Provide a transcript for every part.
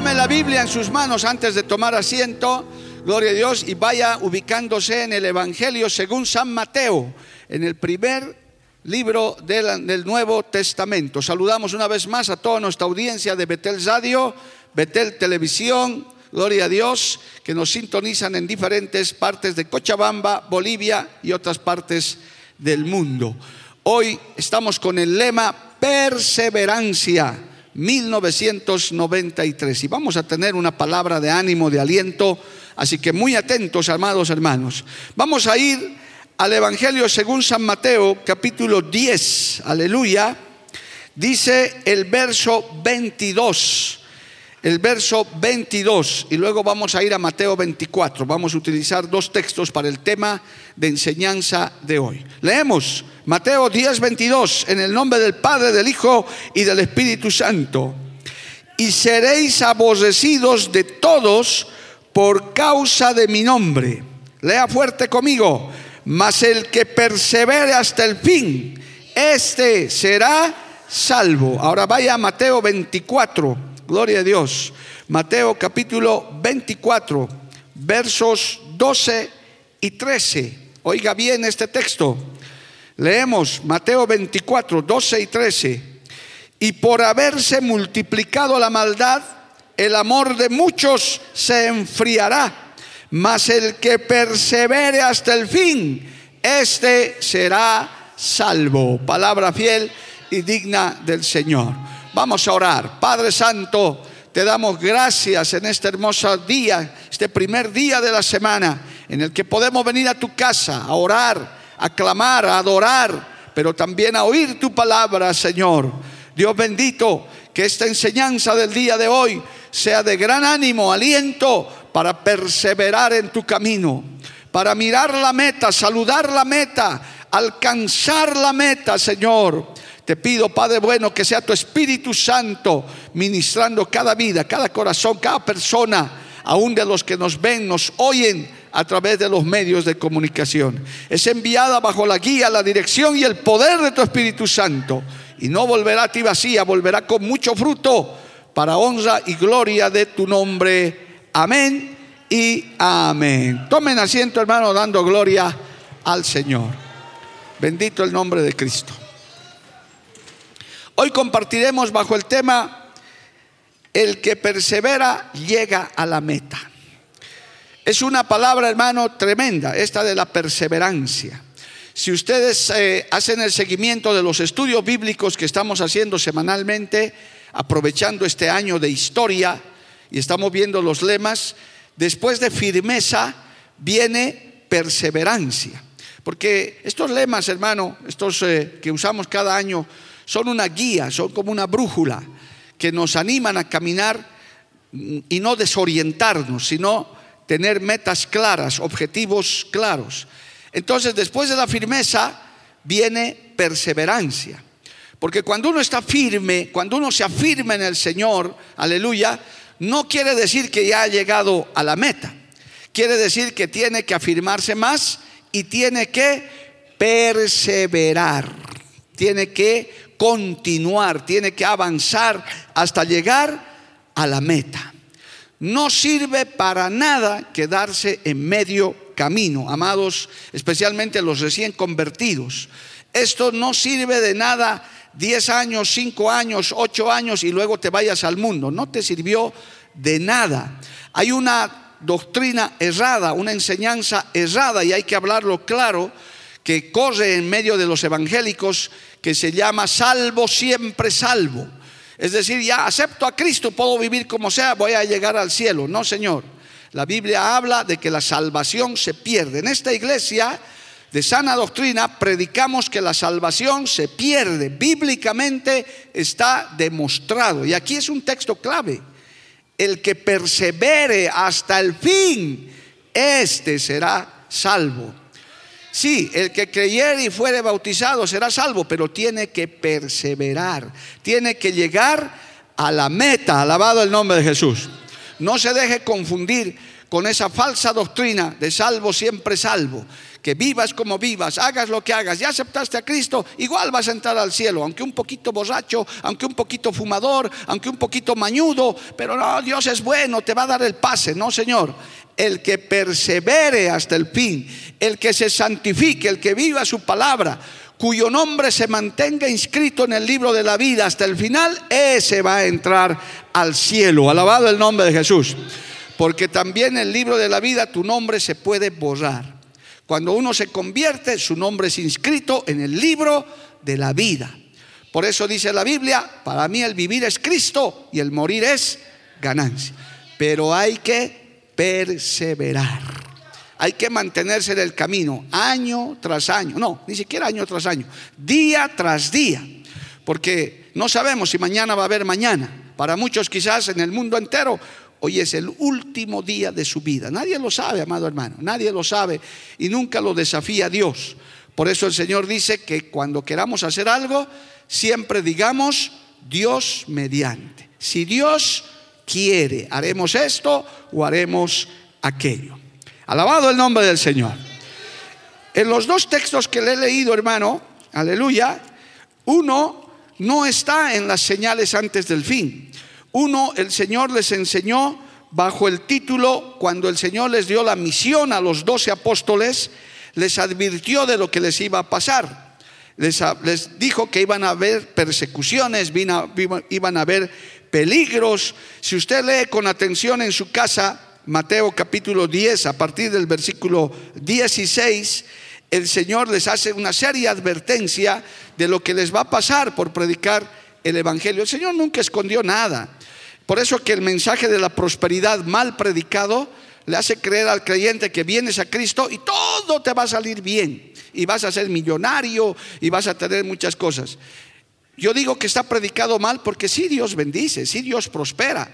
Tome la Biblia en sus manos antes de tomar asiento, gloria a Dios, y vaya ubicándose en el Evangelio según San Mateo, en el primer libro del, del Nuevo Testamento. Saludamos una vez más a toda nuestra audiencia de Betel Radio, Betel Televisión, gloria a Dios, que nos sintonizan en diferentes partes de Cochabamba, Bolivia y otras partes del mundo. Hoy estamos con el lema Perseverancia 1993 y vamos a tener una palabra de ánimo, de aliento, así que muy atentos, amados hermanos. Vamos a ir al Evangelio según San Mateo, capítulo 10, aleluya. Dice el verso 22 el verso 22 y luego vamos a ir a Mateo 24. Vamos a utilizar dos textos para el tema de enseñanza de hoy. Leemos Mateo 10, 22 en el nombre del Padre, del Hijo y del Espíritu Santo. Y seréis aborrecidos de todos por causa de mi nombre. Lea fuerte conmigo. Mas el que persevere hasta el fin, este será salvo. Ahora vaya a Mateo 24 Gloria a Dios. Mateo capítulo 24, versos 12 y 13. Oiga bien este texto. Leemos Mateo 24, 12 y 13. Y por haberse multiplicado la maldad, el amor de muchos se enfriará. Mas el que persevere hasta el fin, este será salvo. Palabra fiel y digna del Señor. Vamos a orar. Padre Santo, te damos gracias en este hermoso día, este primer día de la semana, en el que podemos venir a tu casa a orar, a clamar, a adorar, pero también a oír tu palabra, Señor. Dios bendito, que esta enseñanza del día de hoy sea de gran ánimo, aliento para perseverar en tu camino, para mirar la meta, saludar la meta, alcanzar la meta, Señor te pido, Padre bueno, que sea tu Espíritu Santo ministrando cada vida, cada corazón, cada persona, aún de los que nos ven, nos oyen a través de los medios de comunicación. Es enviada bajo la guía, la dirección y el poder de tu Espíritu Santo. Y no volverá a ti vacía, volverá con mucho fruto para honra y gloria de tu nombre. Amén y amén. Tomen asiento, hermano, dando gloria al Señor. Bendito el nombre de Cristo. Hoy compartiremos bajo el tema El que persevera llega a la meta. Es una palabra, hermano, tremenda, esta de la perseverancia. Si ustedes eh, hacen el seguimiento de los estudios bíblicos que estamos haciendo semanalmente, aprovechando este año de historia, y estamos viendo los lemas, después de firmeza viene perseverancia. Porque estos lemas, hermano, estos eh, que usamos cada año, son una guía, son como una brújula que nos animan a caminar y no desorientarnos, sino tener metas claras, objetivos claros. Entonces, después de la firmeza viene perseverancia. Porque cuando uno está firme, cuando uno se afirma en el Señor, aleluya, no quiere decir que ya ha llegado a la meta. Quiere decir que tiene que afirmarse más y tiene que perseverar. Tiene que continuar, tiene que avanzar hasta llegar a la meta. No sirve para nada quedarse en medio camino, amados, especialmente los recién convertidos. Esto no sirve de nada 10 años, 5 años, 8 años y luego te vayas al mundo. No te sirvió de nada. Hay una doctrina errada, una enseñanza errada y hay que hablarlo claro que corre en medio de los evangélicos que se llama salvo siempre salvo. Es decir, ya acepto a Cristo, puedo vivir como sea, voy a llegar al cielo. No, Señor. La Biblia habla de que la salvación se pierde. En esta iglesia de sana doctrina predicamos que la salvación se pierde. Bíblicamente está demostrado. Y aquí es un texto clave. El que persevere hasta el fin, este será salvo. Sí, el que creyere y fuere bautizado será salvo, pero tiene que perseverar, tiene que llegar a la meta, alabado el nombre de Jesús. No se deje confundir con esa falsa doctrina de salvo siempre salvo. Que vivas como vivas, hagas lo que hagas, ya aceptaste a Cristo, igual vas a entrar al cielo, aunque un poquito borracho, aunque un poquito fumador, aunque un poquito mañudo, pero no, Dios es bueno, te va a dar el pase, no Señor. El que persevere hasta el fin, el que se santifique, el que viva su palabra, cuyo nombre se mantenga inscrito en el libro de la vida hasta el final, ese va a entrar al cielo. Alabado el nombre de Jesús. Porque también el libro de la vida tu nombre se puede borrar. Cuando uno se convierte, su nombre es inscrito en el libro de la vida. Por eso dice la Biblia, para mí el vivir es Cristo y el morir es ganancia. Pero hay que perseverar. Hay que mantenerse en el camino año tras año. No, ni siquiera año tras año. Día tras día. Porque no sabemos si mañana va a haber mañana. Para muchos quizás en el mundo entero hoy es el último día de su vida. Nadie lo sabe, amado hermano. Nadie lo sabe y nunca lo desafía Dios. Por eso el Señor dice que cuando queramos hacer algo, siempre digamos Dios mediante. Si Dios quiere, haremos esto o haremos aquello. Alabado el nombre del Señor. En los dos textos que le he leído, hermano, aleluya, uno no está en las señales antes del fin. Uno, el Señor les enseñó bajo el título, cuando el Señor les dio la misión a los doce apóstoles, les advirtió de lo que les iba a pasar. Les, dijo que iban a haber persecuciones, iban a haber peligros. Si usted lee con atención en su casa, Mateo capítulo 10, a partir del versículo 16, el Señor les hace una seria advertencia de lo que les va a pasar por predicar el Evangelio. El Señor nunca escondió nada. Por eso que el mensaje de la prosperidad mal predicado le hace creer al creyente que vienes a Cristo y todo te va a salir bien. Y vas a ser millonario y vas a tener muchas cosas. Yo digo que está predicado mal porque sí Dios bendice, sí Dios prospera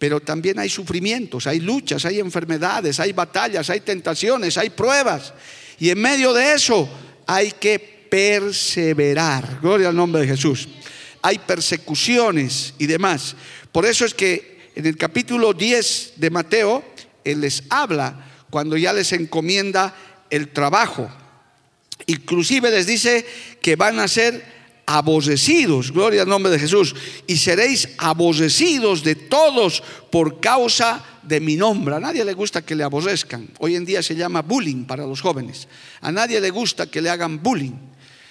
pero también hay sufrimientos, hay luchas, hay enfermedades, hay batallas, hay tentaciones, hay pruebas. Y en medio de eso hay que perseverar. Gloria al nombre de Jesús. Hay persecuciones y demás. Por eso es que en el capítulo 10 de Mateo, Él les habla cuando ya les encomienda el trabajo. Inclusive les dice que van a ser aborrecidos, gloria al nombre de Jesús, y seréis aborrecidos de todos por causa de mi nombre. A nadie le gusta que le aborrezcan. Hoy en día se llama bullying para los jóvenes. A nadie le gusta que le hagan bullying,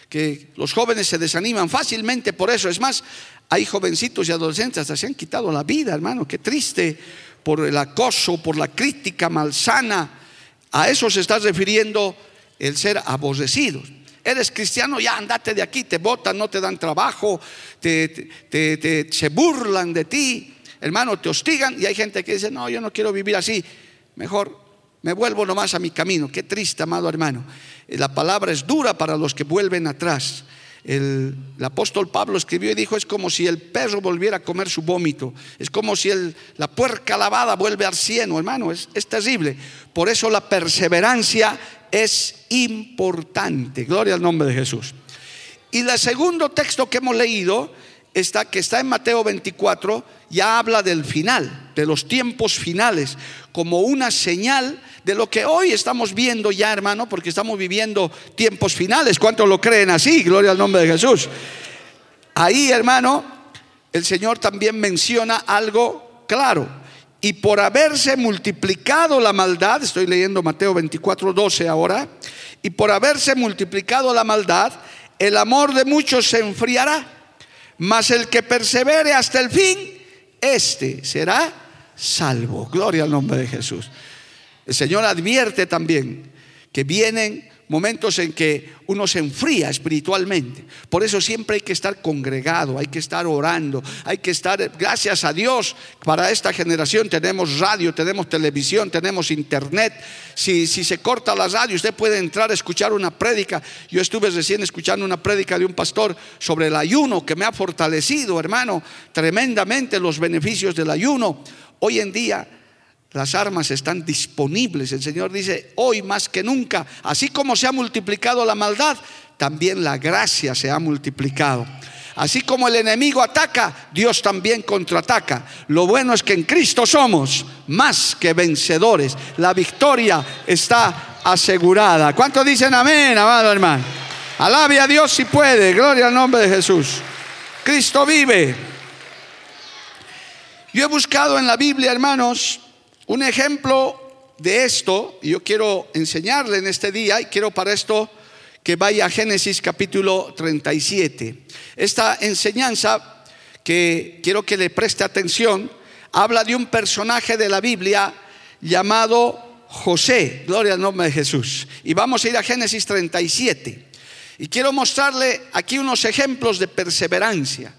que los jóvenes se desaniman fácilmente por eso. Es más, hay jovencitos y adolescentes hasta se han quitado la vida, hermano. Qué triste por el acoso, por la crítica malsana. A eso se está refiriendo el ser aborrecidos. Eres cristiano, ya andate de aquí, te botan, no te dan trabajo, te, se burlan de ti, hermano, te hostigan y hay gente que dice, no, yo no quiero vivir así, mejor me vuelvo nomás a mi camino. Qué triste, amado hermano. La palabra es dura para los que vuelven atrás. El, apóstol Pablo escribió y dijo, es como si el perro volviera a comer su vómito, es como si la puerca lavada vuelve al cieno, hermano, es, es terrible. Por eso la perseverancia es importante. Gloria al nombre de Jesús. Y el segundo texto que hemos leído, está, que está en Mateo 24, ya habla del final, de los tiempos finales, como una señal de lo que hoy estamos viendo ya, hermano, porque estamos viviendo tiempos finales. ¿Cuántos lo creen así? Gloria al nombre de Jesús. Ahí, hermano, el Señor también menciona algo claro y por haberse multiplicado la maldad, estoy leyendo Mateo 24, 12 ahora, y por haberse multiplicado la maldad, el amor de muchos se enfriará, mas el que persevere hasta el fin, este será salvo. Gloria al nombre de Jesús. El Señor advierte también que vienen momentos en que uno se enfría espiritualmente. Por eso siempre hay que estar congregado, hay que estar orando, hay que estar, gracias a Dios, para esta generación tenemos radio, tenemos televisión, tenemos internet. Si, si se corta la radio, usted puede entrar a escuchar una prédica. Yo estuve recién escuchando una prédica de un pastor sobre el ayuno que me ha fortalecido, hermano, tremendamente los beneficios del ayuno. Hoy en día las armas están disponibles. El Señor dice, hoy más que nunca, así como se ha multiplicado la maldad, también la gracia se ha multiplicado. Así como el enemigo ataca, Dios también contraataca. Lo bueno es que en Cristo somos más que vencedores. La victoria está asegurada. ¿Cuántos dicen amén, amado hermano? Alabe a Dios si puede. Gloria al nombre de Jesús. Cristo vive. Yo he buscado en la Biblia, hermanos, un ejemplo de esto, y yo quiero enseñarle en este día, y quiero para esto que vaya a Génesis capítulo 37. Esta enseñanza, que quiero que le preste atención, habla de un personaje de la Biblia llamado José, gloria al nombre de Jesús. Y vamos a ir a Génesis 37. Y quiero mostrarle aquí unos ejemplos de perseverancia,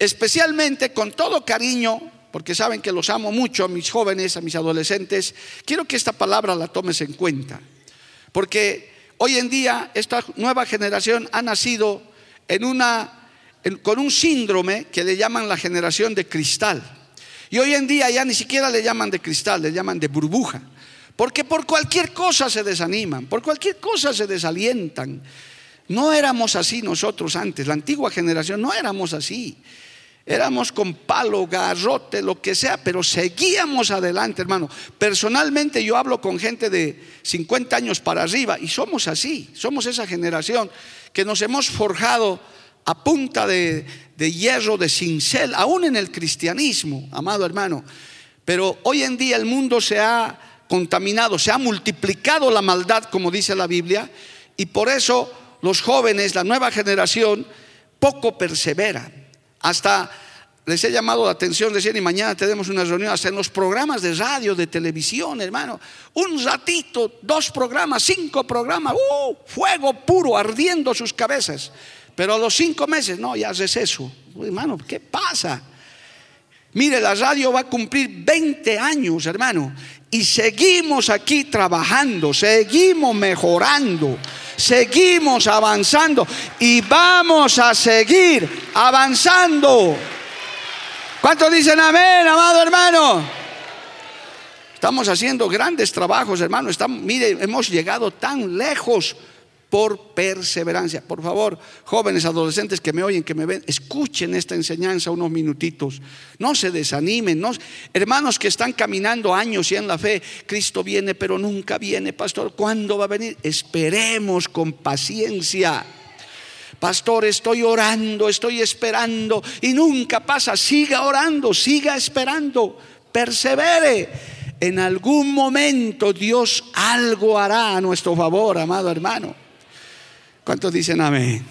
especialmente con todo cariño porque saben que los amo mucho a mis jóvenes, a mis adolescentes, quiero que esta palabra la tomes en cuenta. Porque hoy en día esta nueva generación ha nacido con un síndrome que le llaman la generación de cristal. Y hoy en día ya ni siquiera le llaman de cristal, le llaman de burbuja. Porque por cualquier cosa se desaniman, por cualquier cosa se desalientan. No éramos así nosotros antes, la antigua generación no éramos así. Éramos con palo, garrote, lo que sea, pero seguíamos adelante, hermano. Personalmente yo hablo con gente de 50 años para arriba y somos así, somos esa generación que nos hemos forjado a punta de, hierro, de cincel, aún en el cristianismo, amado hermano. Pero hoy en día el mundo se ha contaminado, se ha multiplicado la maldad, como dice la Biblia, y por eso los jóvenes, la nueva generación, poco perseveran hasta les he llamado la atención, decían, y mañana tenemos una reunión hasta en los programas de radio, de televisión, hermano. Un ratito, dos programas, cinco programas, ¡uh! fuego puro ardiendo sus cabezas. Pero a los cinco meses, no, ya es eso. Hermano, ¿qué pasa? Mire, la radio va a cumplir 20 años, hermano. Y seguimos aquí trabajando, seguimos mejorando seguimos avanzando y vamos a seguir avanzando. ¿Cuántos dicen amén, amado hermano? Estamos haciendo grandes trabajos, hermano. Estamos, mire, hemos llegado tan lejos por perseverancia. Por favor, jóvenes, adolescentes que me oyen, que me ven, escuchen esta enseñanza unos minutitos. No se desanimen. No, hermanos que están caminando años y en la fe, Cristo viene, pero nunca viene, pastor. ¿Cuándo va a venir? Esperemos con paciencia. Pastor, estoy orando, estoy esperando y nunca pasa. Siga orando, siga esperando, persevere. En algún momento Dios algo hará a nuestro favor, amado hermano. ¿Cuántos dicen amén?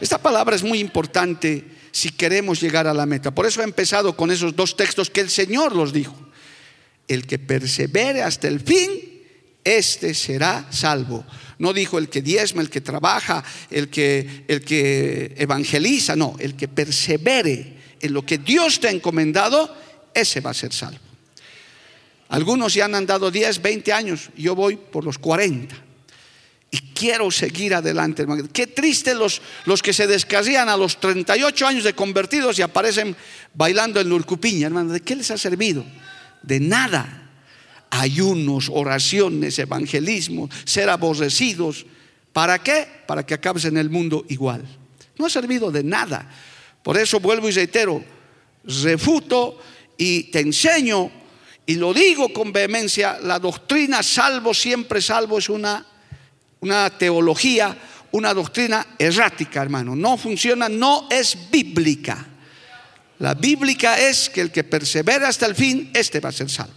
Esta palabra es muy importante si queremos llegar a la meta. Por eso he empezado con esos dos textos que el Señor los dijo. El que persevere hasta el fin, este será salvo. No dijo el que diezma, el que trabaja, el que, el que evangeliza, no, el que persevere en lo que Dios te ha encomendado, ese va a ser salvo. Algunos ya han andado 10, 20 años, yo voy por los 40 y quiero seguir adelante, hermano. Qué triste los, los que se descarrían a los 38 años de convertidos y aparecen bailando en Lurcupiña, hermano. ¿De qué les ha servido? De nada. Ayunos, oraciones, evangelismo, ser aborrecidos. ¿Para qué? Para que acabes en el mundo igual. No ha servido de nada. Por eso vuelvo y reitero, refuto y te enseño y lo digo con vehemencia, la doctrina salvo, siempre salvo es una una teología, una doctrina errática, hermano. No funciona, no es bíblica. La bíblica es que el que persevera hasta el fin, este va a ser salvo.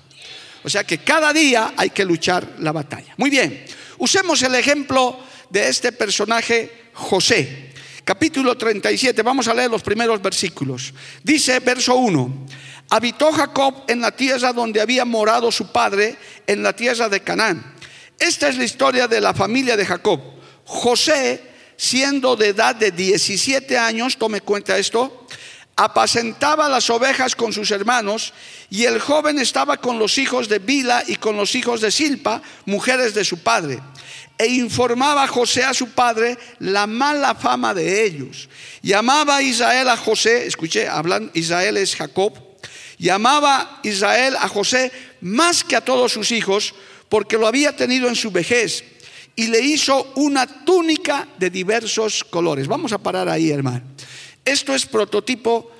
O sea que cada día hay que luchar la batalla. Muy bien, usemos el ejemplo de este personaje José. Capítulo 37, vamos a leer los primeros versículos. Dice verso 1, habitó Jacob en la tierra donde había morado su padre, en la tierra de Canaán Esta es la historia de la familia de Jacob. José, siendo de edad de 17 años, tome cuenta esto, apacentaba las ovejas con sus hermanos y el joven estaba con los hijos de Bila y con los hijos de Silpa, mujeres de su padre. E informaba a José a su padre la mala fama de ellos. Llamaba Israel a José, escuché, hablan, Israel es Jacob, llamaba Israel a José más que a todos sus hijos, porque lo había tenido en su vejez y le hizo una túnica de diversos colores. Vamos a parar ahí, hermano. Esto es prototipo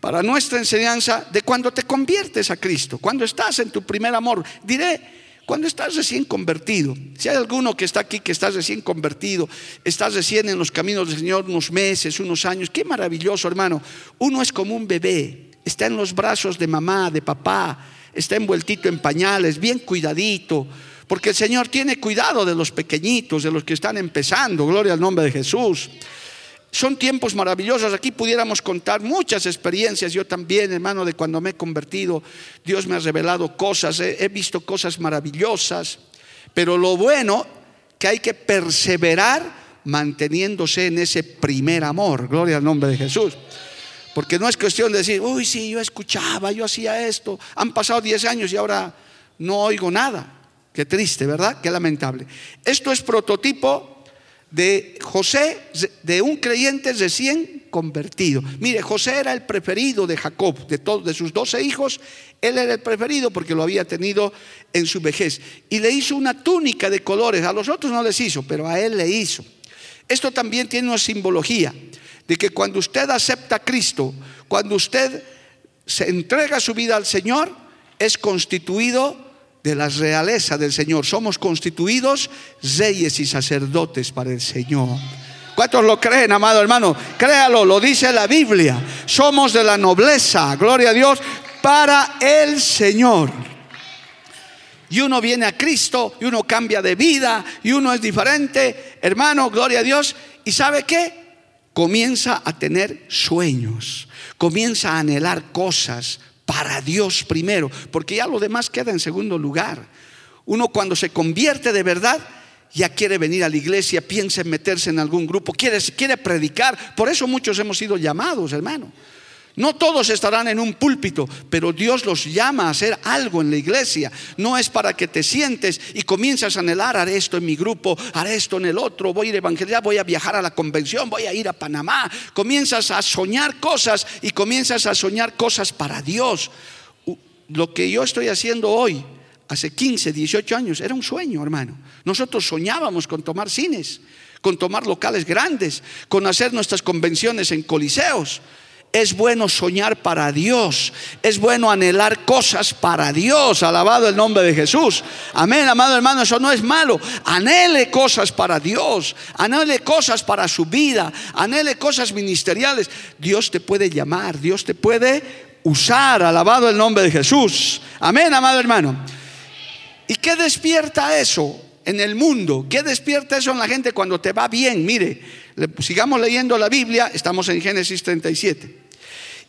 para nuestra enseñanza de cuando te conviertes a Cristo, cuando estás en tu primer amor. Diré, cuando estás recién convertido, si hay alguno que está aquí que estás recién convertido, estás recién en los caminos del Señor unos meses, unos años, qué maravilloso hermano. Uno es como un bebé, está en los brazos de mamá, de papá, está envueltito en pañales, bien cuidadito, porque el Señor tiene cuidado de los pequeñitos, de los que están empezando, gloria al nombre de Jesús. Son tiempos maravillosos. Aquí pudiéramos contar muchas experiencias. Yo también, hermano, de cuando me he convertido, Dios me ha revelado cosas, he, visto cosas maravillosas. Pero lo bueno que hay que perseverar manteniéndose en ese primer amor. Gloria al nombre de Jesús. Porque no es cuestión de decir, uy, sí, yo escuchaba, yo hacía esto. Han pasado 10 años y ahora no oigo nada. Qué triste, ¿verdad? Qué lamentable. Esto es prototipo de José, de un creyente recién convertido. Mire, José era el preferido de Jacob, de todos de sus doce hijos, él era el preferido porque lo había tenido en su vejez. Y le hizo una túnica de colores, a los otros no les hizo, pero a él le hizo. Esto también tiene una simbología de que cuando usted acepta a Cristo, cuando usted se entrega su vida al Señor, es constituido de la realeza del Señor. Somos constituidos reyes y sacerdotes para el Señor. ¿Cuántos lo creen, amado hermano? Créalo, lo dice la Biblia. Somos de la nobleza, gloria a Dios, para el Señor. Y uno viene a Cristo, y uno cambia de vida, y uno es diferente, hermano, gloria a Dios. ¿Y sabe qué? Comienza a tener sueños, comienza a anhelar cosas para Dios primero, porque ya lo demás queda en segundo lugar. Uno cuando se convierte de verdad, ya quiere venir a la iglesia, piensa en meterse en algún grupo, quiere, quiere predicar. Por eso muchos hemos sido llamados, hermano. No todos estarán en un púlpito, pero Dios los llama a hacer algo en la iglesia. No es para que te sientes y comiences a anhelar, haré esto en mi grupo, haré esto en el otro, voy a ir a evangelizar, voy a viajar a la convención, voy a ir a Panamá. Comienzas a soñar cosas y comienzas a soñar cosas para Dios. Lo que yo estoy haciendo hoy, hace 15, 18 años, era un sueño, hermano. Nosotros soñábamos con tomar cines, con tomar locales grandes, con hacer nuestras convenciones en coliseos. Es bueno soñar para Dios. Es bueno anhelar cosas para Dios. Alabado el nombre de Jesús. Amén, amado hermano. Eso no es malo. Anhele cosas para Dios. Anhele cosas para su vida. Anhele cosas ministeriales. Dios te puede llamar. Dios te puede usar. Alabado el nombre de Jesús. Amén, amado hermano. ¿Y qué despierta eso en el mundo? ¿Qué despierta eso en la gente cuando te va bien? Mire, sigamos leyendo la Biblia. Estamos en Génesis 37.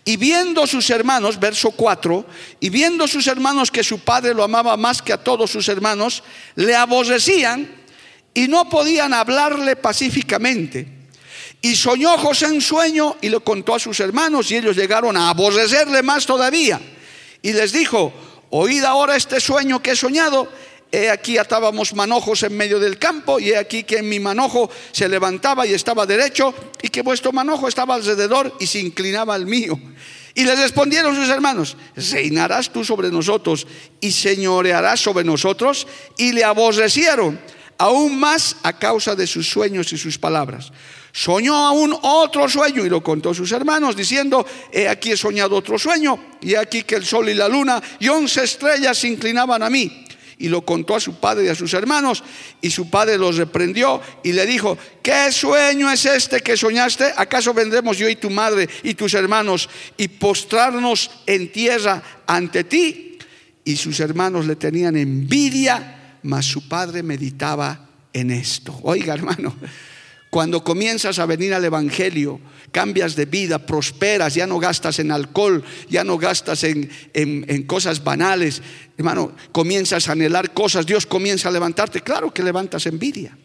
Y viendo sus hermanos, verso 4, y viendo sus hermanos que su padre lo amaba más que a todos sus hermanos, le aborrecían y no podían hablarle pacíficamente. Y soñó José en sueño y lo contó a sus hermanos y ellos llegaron a aborrecerle más todavía. Y les dijo, oíd ahora este sueño que he soñado. He aquí atábamos manojos en medio del campo y he aquí que mi manojo se levantaba y estaba derecho y que vuestro manojo estaba alrededor y se inclinaba al mío. Y les respondieron sus hermanos, reinarás tú sobre nosotros y señorearás sobre nosotros. Y le aborrecieron aún más a causa de sus sueños y sus palabras. Soñó aún otro sueño y lo contó a sus hermanos, diciendo, he aquí he soñado otro sueño, y aquí que el sol y la luna y once estrellas se inclinaban a mí y lo contó a su padre y a sus hermanos. Y su padre los reprendió y le dijo, ¿qué sueño es este que soñaste? ¿Acaso vendremos yo y tu madre y tus hermanos y postrarnos en tierra ante ti? Y sus hermanos le tenían envidia, mas su padre meditaba en esto. Oiga, hermano, Cuando comienzas a venir al Evangelio, cambias de vida, prosperas, ya no gastas en alcohol, ya no gastas en, en, cosas banales. Hermano, comienzas a anhelar cosas, Dios comienza a levantarte. Claro que levantas envidia.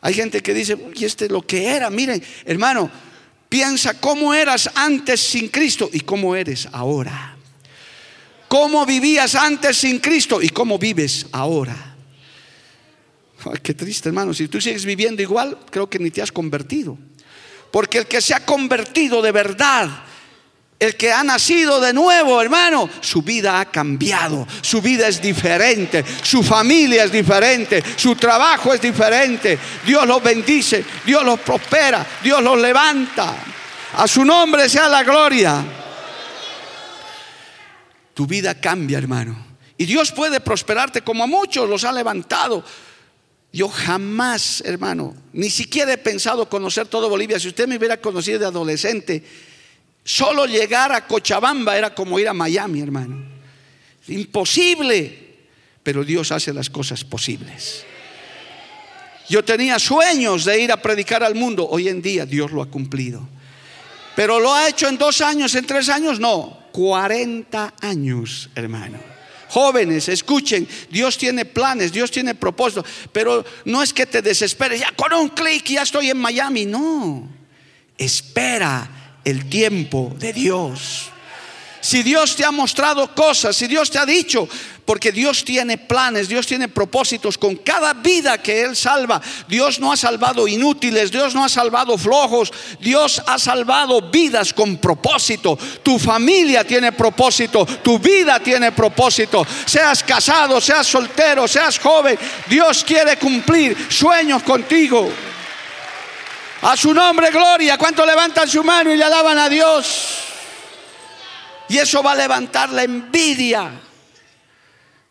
Hay gente que dice, y este es lo que era. Miren, hermano, piensa cómo eras antes sin Cristo y cómo eres ahora. Cómo vivías antes sin Cristo y cómo vives ahora. Ay, qué triste, hermano. Si tú sigues viviendo igual, creo que ni te has convertido. Porque el que se ha convertido de verdad, el que ha nacido de nuevo, hermano, su vida ha cambiado, su vida es diferente, su familia es diferente, su trabajo es diferente. Dios los bendice, Dios los prospera, Dios los levanta. A su nombre sea la gloria. Tu vida cambia, hermano. Y Dios puede prosperarte como a muchos los ha levantado. Yo jamás, hermano, ni siquiera he pensado conocer todo Bolivia. Si usted me hubiera conocido de adolescente, solo llegar a Cochabamba era como ir a Miami, hermano. Imposible. Pero Dios hace las cosas posibles. Yo tenía sueños de ir a predicar al mundo. Hoy en día Dios lo ha cumplido. Pero lo ha hecho en dos años, en tres años, no. 40 años, hermano. Jóvenes, escuchen, Dios tiene planes, Dios tiene propósitos, pero no es que te desesperes, ya con un clic ya estoy en Miami, no. Espera el tiempo de Dios. Si Dios te ha mostrado cosas, si Dios te ha dicho, porque Dios tiene planes, Dios tiene propósitos con cada vida que Él salva. Dios no ha salvado inútiles, Dios no ha salvado flojos, Dios ha salvado vidas con propósito. Tu familia tiene propósito, tu vida tiene propósito. Seas casado, seas soltero, seas joven, Dios quiere cumplir sueños contigo. A su nombre, gloria. ¿Cuánto levantan su mano y le alaban a Dios? Y eso va a levantar la envidia.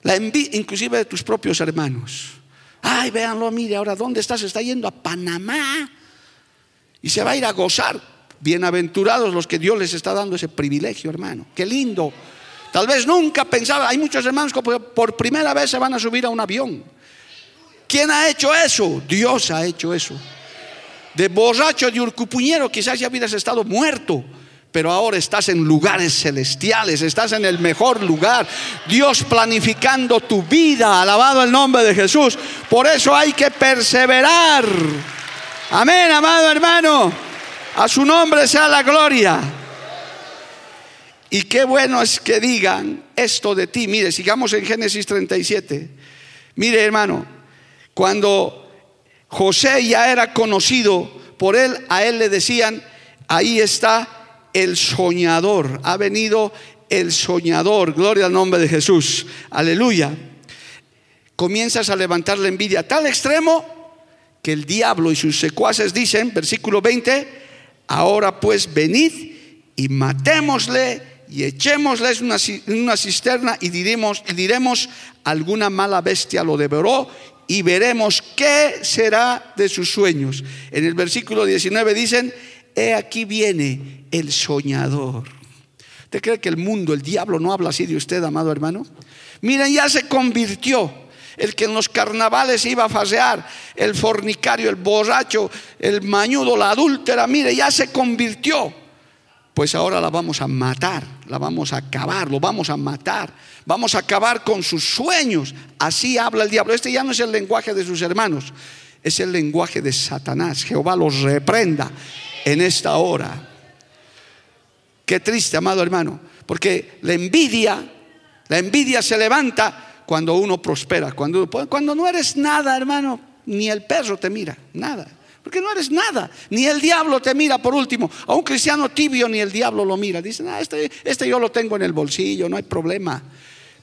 La envidia, inclusive de tus propios hermanos. Ay, véanlo, mire, ahora ¿dónde estás? Está yendo a Panamá. Y se va a ir a gozar. Bienaventurados los que Dios les está dando ese privilegio, hermano. Qué lindo. Tal vez nunca pensaba, hay muchos hermanos que por primera vez se van a subir a un avión. ¿Quién ha hecho eso? Dios ha hecho eso. De borracho, de urcupuñero, quizás ya hubieras estado muerto pero ahora estás en lugares celestiales, estás en el mejor lugar. Dios planificando tu vida, alabado el nombre de Jesús. Por eso hay que perseverar. Amén, amado hermano. A su nombre sea la gloria. Y qué bueno es que digan esto de ti. Mire, sigamos en Génesis 37. Mire, hermano, cuando José ya era conocido por él, a él le decían, ahí está el soñador. Ha venido el soñador. Gloria al nombre de Jesús. Aleluya. Comienzas a levantar la envidia a tal extremo que el diablo y sus secuaces dicen, versículo 20, ahora pues venid y matémosle y echémosle en una, cisterna y diremos, y diremos, alguna mala bestia lo devoró y veremos qué será de sus sueños. En el versículo 19 dicen, he aquí viene el soñador. ¿Usted cree que el mundo, el diablo no habla así de usted, amado hermano? Miren, ya se convirtió. El que en los carnavales iba a fasear, el fornicario, el borracho, el mañudo, la adúltera, mire, ya se convirtió. Pues ahora la vamos a matar, la vamos a acabar, lo vamos a matar. Vamos a acabar con sus sueños. Así habla el diablo. Este ya no es el lenguaje de sus hermanos, es el lenguaje de Satanás. Jehová los reprenda en esta hora. Qué triste, amado hermano, porque la envidia, la envidia se levanta cuando uno prospera, cuando, cuando no eres nada, hermano, ni el perro te mira, nada. Porque no eres nada, ni el diablo te mira por último. A un cristiano tibio ni el diablo lo mira. Dicen, ah, este, este yo lo tengo en el bolsillo, no hay problema.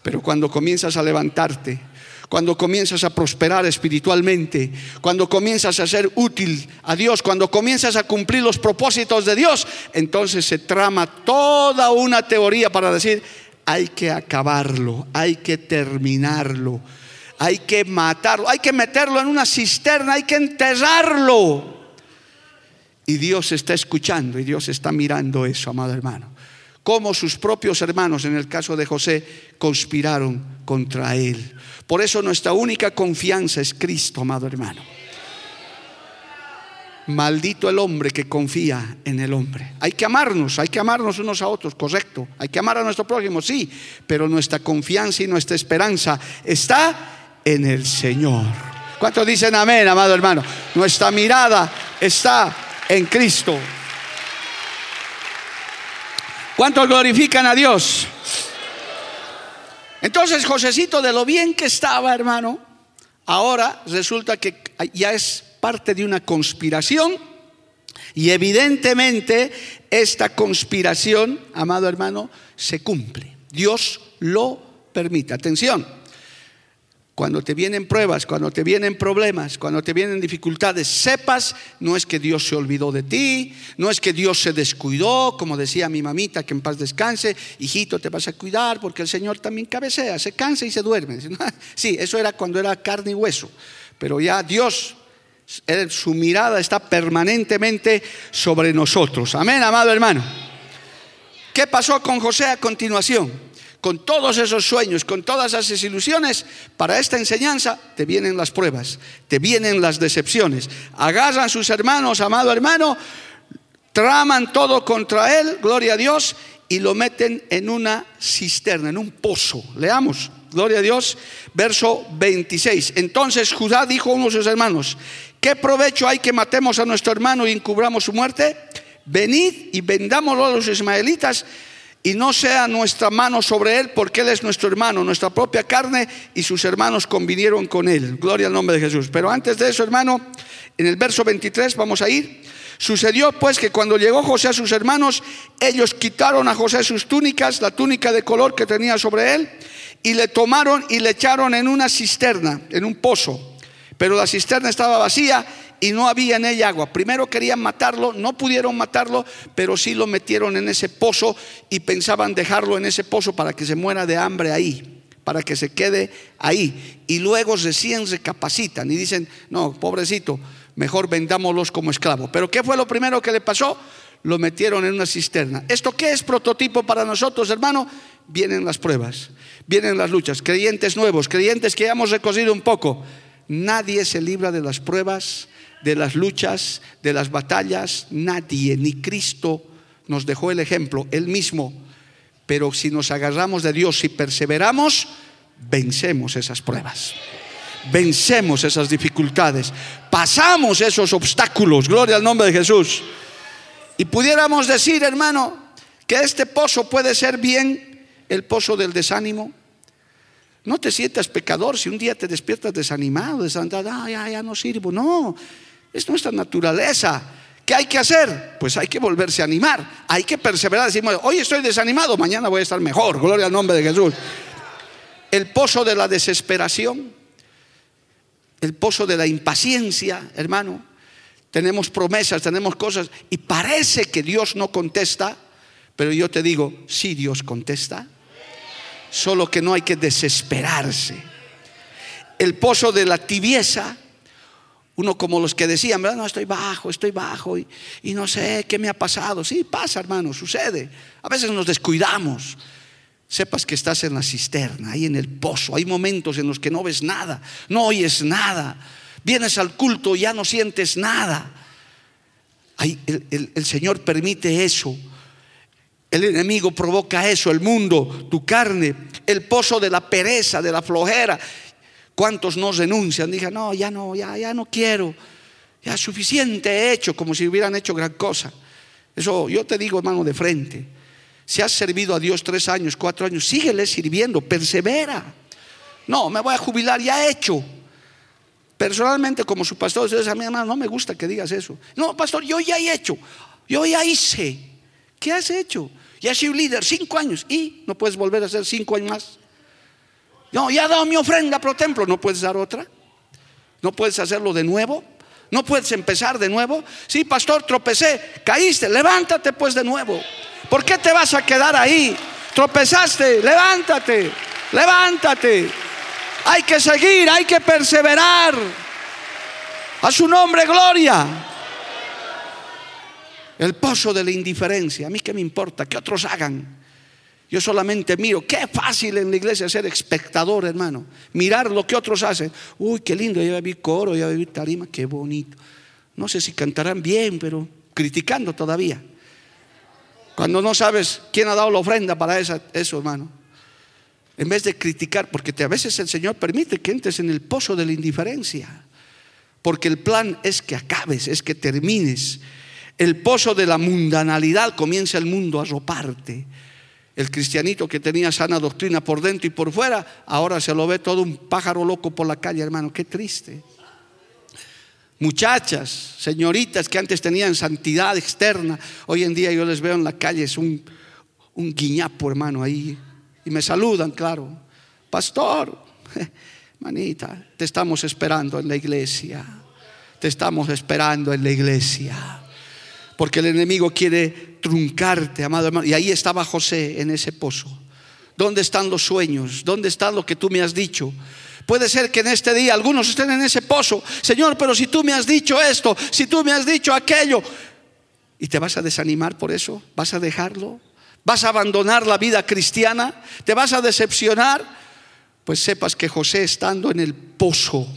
Pero cuando comienzas a levantarte, cuando comienzas a prosperar espiritualmente, cuando comienzas a ser útil a Dios, cuando comienzas a cumplir los propósitos de Dios, entonces se trama toda una teoría para decir, hay que acabarlo, hay que terminarlo, hay que matarlo, hay que meterlo en una cisterna, hay que enterrarlo. Y Dios está escuchando y Dios está mirando eso, amado hermano. Como sus propios hermanos, en el caso de José, conspiraron contra él. Por eso nuestra única confianza es Cristo, amado hermano. Maldito el hombre que confía en el hombre. Hay que amarnos, hay que amarnos unos a otros, correcto. Hay que amar a nuestro prójimo, sí, pero nuestra confianza y nuestra esperanza está en el Señor. ¿Cuántos dicen amén, amado hermano? Nuestra mirada está en Cristo. ¿Cuántos glorifican a Dios? Entonces, Josecito, de lo bien que estaba, hermano, ahora resulta que ya es parte de una conspiración y evidentemente esta conspiración, amado hermano, se cumple. Dios lo permite. Atención, cuando te vienen pruebas, cuando te vienen problemas, cuando te vienen dificultades, sepas, no es que Dios se olvidó de ti, no es que Dios se descuidó, como decía mi mamita, que en paz descanse, hijito, te vas a cuidar porque el Señor también cabecea, se cansa y se duerme. Sí, eso era cuando era carne y hueso, pero ya Dios, su mirada está permanentemente sobre nosotros. Amén, amado hermano. ¿Qué pasó con José a continuación? Con todos esos sueños, con todas esas ilusiones, para esta enseñanza te vienen las pruebas, te vienen las decepciones. Agarran sus hermanos, amado hermano, traman todo contra él, gloria a Dios, y lo meten en una cisterna, en un pozo. Leamos, gloria a Dios, verso 26. Entonces Judá dijo a uno de sus hermanos, ¿qué provecho hay que matemos a nuestro hermano y encubramos su muerte? Venid y vendámoslo a los ismaelitas y no sea nuestra mano sobre él, porque él es nuestro hermano, nuestra propia carne, y sus hermanos convinieron con él. Gloria al nombre de Jesús. Pero antes de eso, hermano, en el verso 23 vamos a ir. Sucedió pues que cuando llegó José a sus hermanos, ellos quitaron a José sus túnicas, la túnica de color que tenía sobre él, y le tomaron y le echaron en una cisterna, en un pozo. Pero la cisterna estaba vacía y no había en ella agua. Primero querían matarlo, no pudieron matarlo, pero sí lo metieron en ese pozo y pensaban dejarlo en ese pozo para que se muera de hambre ahí, para que se quede ahí. Y luego recién recapacitan y dicen, no, pobrecito, mejor vendámoslos como esclavo. Pero ¿qué fue lo primero que le pasó? Lo metieron en una cisterna. ¿Esto qué es prototipo para nosotros, hermano? Vienen las pruebas, vienen las luchas. Creyentes nuevos, creyentes que ya hemos recorrido un poco. Nadie se libra de las pruebas, de las luchas, de las batallas, nadie, ni Cristo nos dejó el ejemplo, Él mismo. Pero si nos agarramos de Dios y perseveramos, vencemos esas pruebas. Vencemos esas dificultades, pasamos esos obstáculos, gloria al nombre de Jesús. Y pudiéramos decir, hermano, que este pozo puede ser bien el pozo del desánimo. No te sientas pecador si un día te despiertas desanimado, desanimado, ah, ya, ya no sirvo. No, es nuestra naturaleza. ¿Qué hay que hacer? Pues hay que volverse a animar, hay que perseverar. Decimos, hoy estoy desanimado, mañana voy a estar mejor. Gloria al nombre de Jesús. El pozo de la desesperación, el pozo de la impaciencia, hermano. Tenemos promesas, tenemos cosas y parece que Dios no contesta, pero yo te digo, sí Dios contesta, solo que no hay que desesperarse. El pozo de la tibieza, uno como los que decían, no, estoy bajo, estoy bajo y, no sé qué me ha pasado. Sí, pasa, hermano, sucede. A veces nos descuidamos. Sepas que estás en la cisterna, ahí en el pozo. Hay momentos en los que no ves nada, no oyes nada. Vienes al culto y ya no sientes nada. el Señor permite eso. El enemigo provoca eso, el mundo, tu carne, el pozo de la pereza, de la flojera. ¿Cuántos nos renuncian? Digan, no, ya no, ya, ya no quiero. Ya suficiente he hecho, como si hubieran hecho gran cosa. Eso yo te digo, hermano, de frente. Si has servido a Dios tres años, cuatro años, síguele sirviendo, persevera. No, me voy a jubilar, ya he hecho. Personalmente, como su pastor, a mi hermano, no me gusta que digas eso. No, pastor, yo ya he hecho, yo ya hice. ¿Qué has hecho? Ya soy líder cinco años y no puedes volver a ser cinco años más. No, ya he dado mi ofrenda pro templo, ¿no puedes dar otra? ¿No puedes hacerlo de nuevo? ¿No puedes empezar de nuevo? Sí, pastor, tropecé, caíste, levántate pues de nuevo. ¿Por qué te vas a quedar ahí? Tropezaste, levántate, levántate. Hay que seguir, hay que perseverar. A su nombre, gloria. El pozo de la indiferencia. A mí qué me importa, que otros hagan. Yo solamente miro, qué fácil en la iglesia ser espectador, hermano. Mirar lo que otros hacen. Uy, qué lindo, ya vi coro, ya vi tarima, qué bonito. No sé si cantarán bien, pero criticando todavía. Cuando no sabes quién ha dado la ofrenda para eso, hermano. En vez de criticar, porque a veces el Señor permite que entres en el pozo de la indiferencia. Porque el plan es que acabes, es que termines. El pozo de la mundanalidad comienza el mundo a roparte. El cristianito que tenía sana doctrina por dentro y por fuera, ahora se lo ve todo un pájaro loco por la calle, hermano. Qué triste. Muchachas, señoritas que antes tenían santidad externa, hoy en día yo les veo en la calle, es un, un guiñapo, hermano, ahí. Y me saludan, claro. Pastor, manita, te estamos esperando en la iglesia. Te estamos esperando en la iglesia. Porque el enemigo quiere truncarte, amado hermano. Y ahí estaba José en ese pozo. ¿Dónde están los sueños? ¿Dónde está lo que tú me has dicho? Puede ser que en este día algunos estén en ese pozo. Señor, pero si tú me has dicho esto, si tú me has dicho aquello, ¿y te vas a desanimar por eso? ¿Vas a dejarlo? ¿Vas a abandonar la vida cristiana? ¿Te vas a decepcionar? Pues sepas que José estando en el pozo,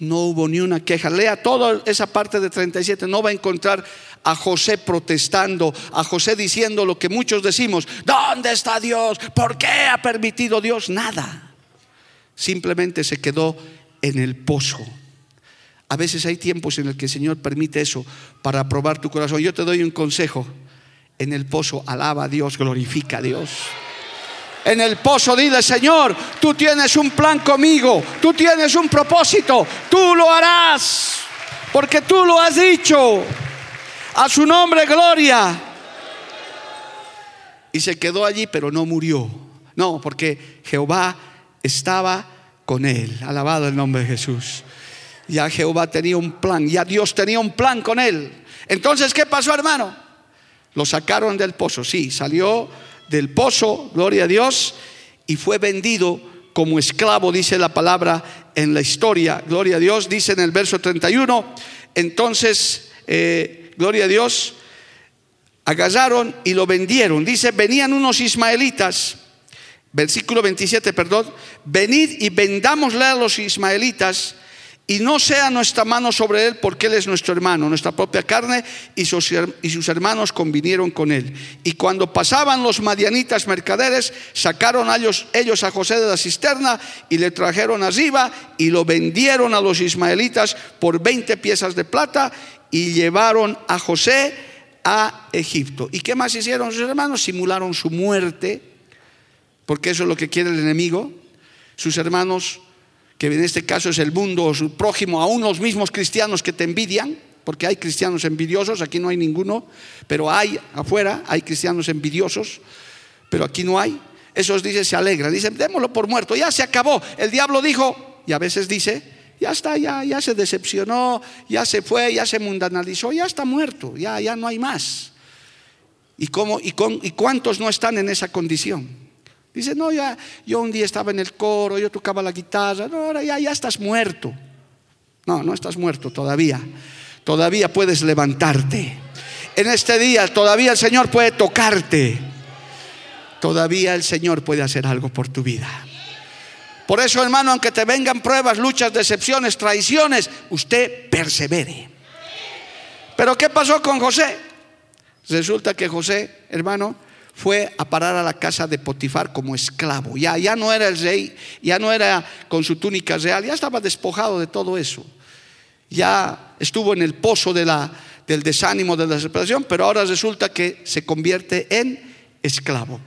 no hubo ni una queja. Lea toda esa parte de 37, no va a encontrar a José protestando, a José diciendo lo que muchos decimos, ¿dónde está Dios? ¿Por qué ha permitido Dios? Nada simplemente se quedó en el pozo. A veces hay tiempos en el que el Señor permite eso para probar tu corazón. Yo te doy un consejo. En el pozo alaba a Dios, glorifica a Dios. En el pozo dile, Señor, tú tienes un plan conmigo, tú tienes un propósito, tú lo harás, porque tú lo has dicho. A su nombre, gloria. Y se quedó allí, pero no murió. No, porque Jehová estaba con él. Alabado el nombre de Jesús. Ya Jehová tenía un plan, ya Dios tenía un plan con él. Entonces, ¿qué pasó, hermano? Lo sacaron del pozo, sí, salió del pozo, gloria a Dios, y fue vendido como esclavo, dice la palabra en la historia, gloria a Dios, dice en el verso 31. Entonces, eh, gloria a Dios, agarraron y lo vendieron. Dice, venían unos ismaelitas Versículo 27, perdón. Venid y vendámosle a los ismaelitas y no sea nuestra mano sobre él porque él es nuestro hermano, nuestra propia carne y sus, y sus hermanos convinieron con él. Y cuando pasaban los madianitas mercaderes, sacaron ellos, ellos a José de la cisterna y le trajeron arriba y lo vendieron a los ismaelitas por 20 piezas de plata y llevaron a José a Egipto. ¿Y qué más hicieron sus hermanos? Simularon su muerte porque eso es lo que quiere el enemigo. Sus hermanos, que en este caso es el mundo o su prójimo, aún los mismos cristianos que te envidian, porque hay cristianos envidiosos, aquí no hay ninguno, pero hay afuera, hay cristianos envidiosos, pero aquí no hay. Esos dicen, se alegran, dicen, démoslo por muerto, ya se acabó. El diablo dijo, y a veces dice, ya está, ya, ya se decepcionó, ya se fue, ya se mundanalizó, ya está muerto, ya, ya no hay más. ¿Y, cómo, y, con, ¿Y cuántos no están en esa condición? Dice, no, ya, yo un día estaba en el coro, yo tocaba la guitarra, no, ahora ya, ya estás muerto. No, no estás muerto todavía. Todavía puedes levantarte. En este día todavía el Señor puede tocarte. Todavía el Señor puede hacer algo por tu vida. Por eso, hermano, aunque te vengan pruebas, luchas, decepciones, traiciones, usted persevere. Pero ¿qué pasó con José? Resulta que José, hermano, fue a parar a la casa de Potifar como esclavo. Ya, ya no era el rey, ya no era con su túnica real, ya estaba despojado de todo eso. Ya estuvo en el pozo del desánimo, de la desesperación, pero ahora resulta que se convierte en esclavo.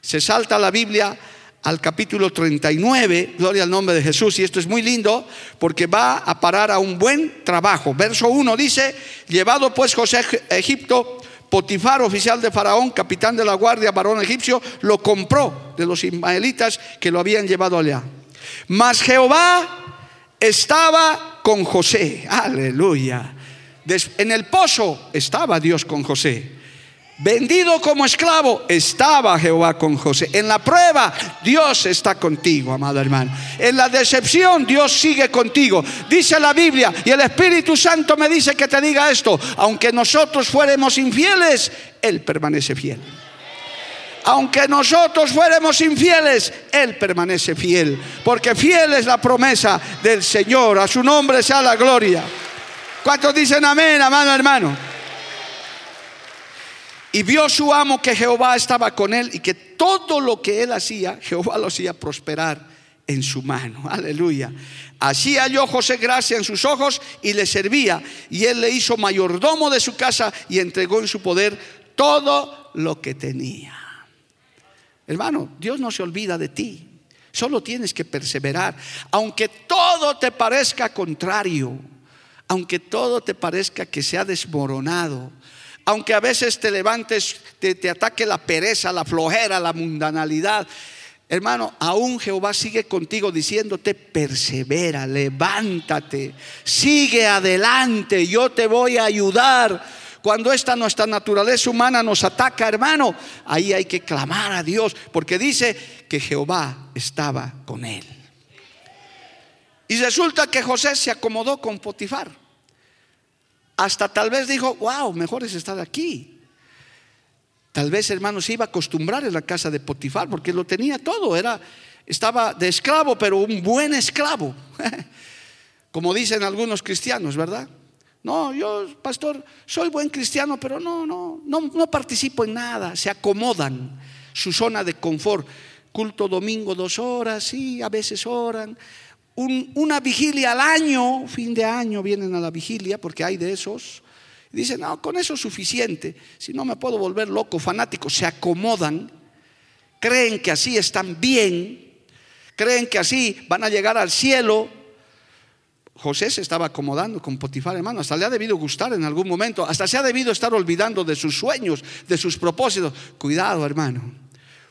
Se salta la Biblia al capítulo 39, gloria al nombre de Jesús, y esto es muy lindo porque va a parar a un buen trabajo. Verso 1 dice, llevado pues José a Egipto, Potifar, oficial de Faraón, capitán de la guardia, varón egipcio, lo compró de los ismaelitas que lo habían llevado allá. Mas Jehová estaba con José. Aleluya. En el pozo estaba Dios con José. Vendido como esclavo, estaba Jehová con José. En la prueba, Dios está contigo, amado hermano. En la decepción, Dios sigue contigo. Dice la Biblia, y el Espíritu Santo me dice que te diga esto, aunque nosotros fuéramos infieles, Él permanece fiel. Aunque nosotros fuéramos infieles, Él permanece fiel. Porque fiel es la promesa del Señor. A su nombre sea la gloria. ¿Cuántos dicen amén, amado hermano? Y vio su amo que Jehová estaba con él y que todo lo que él hacía, Jehová lo hacía prosperar en su mano. Aleluya. Así halló José gracia en sus ojos y le servía. Y él le hizo mayordomo de su casa y entregó en su poder todo lo que tenía. Hermano, Dios no se olvida de ti. Solo tienes que perseverar. Aunque todo te parezca contrario, aunque todo te parezca que se ha desmoronado, aunque a veces te levantes, te, ataque la pereza, la flojera, la mundanalidad. Hermano, aún Jehová sigue contigo diciéndote, persevera, levántate, sigue adelante, yo te voy a ayudar. Cuando esta nuestra naturaleza humana nos ataca, hermano, ahí hay que clamar a Dios, porque dice que Jehová estaba con él. Y resulta que José se acomodó con Potifar. Hasta tal vez dijo, wow, mejor es estar aquí. Tal vez, hermano, se iba a acostumbrar en la casa de Potifar porque lo tenía todo. Era, estaba de esclavo, pero un buen esclavo. Como dicen algunos cristianos, ¿verdad? No, yo, pastor, soy buen cristiano, pero no, no, no, no participo en nada. Se acomodan su zona de confort. Culto domingo dos horas, sí, a veces oran una vigilia al año, fin de año vienen a la vigilia, porque hay de esos. dicen, no, con eso es suficiente. Si no me puedo volver loco, fanático. Se acomodan, creen que así están bien, creen que así van a llegar al cielo. José se estaba acomodando con Potifar, hermano. Hasta le ha debido gustar en algún momento. Hasta se ha debido estar olvidando de sus sueños, de sus propósitos. Cuidado, hermano.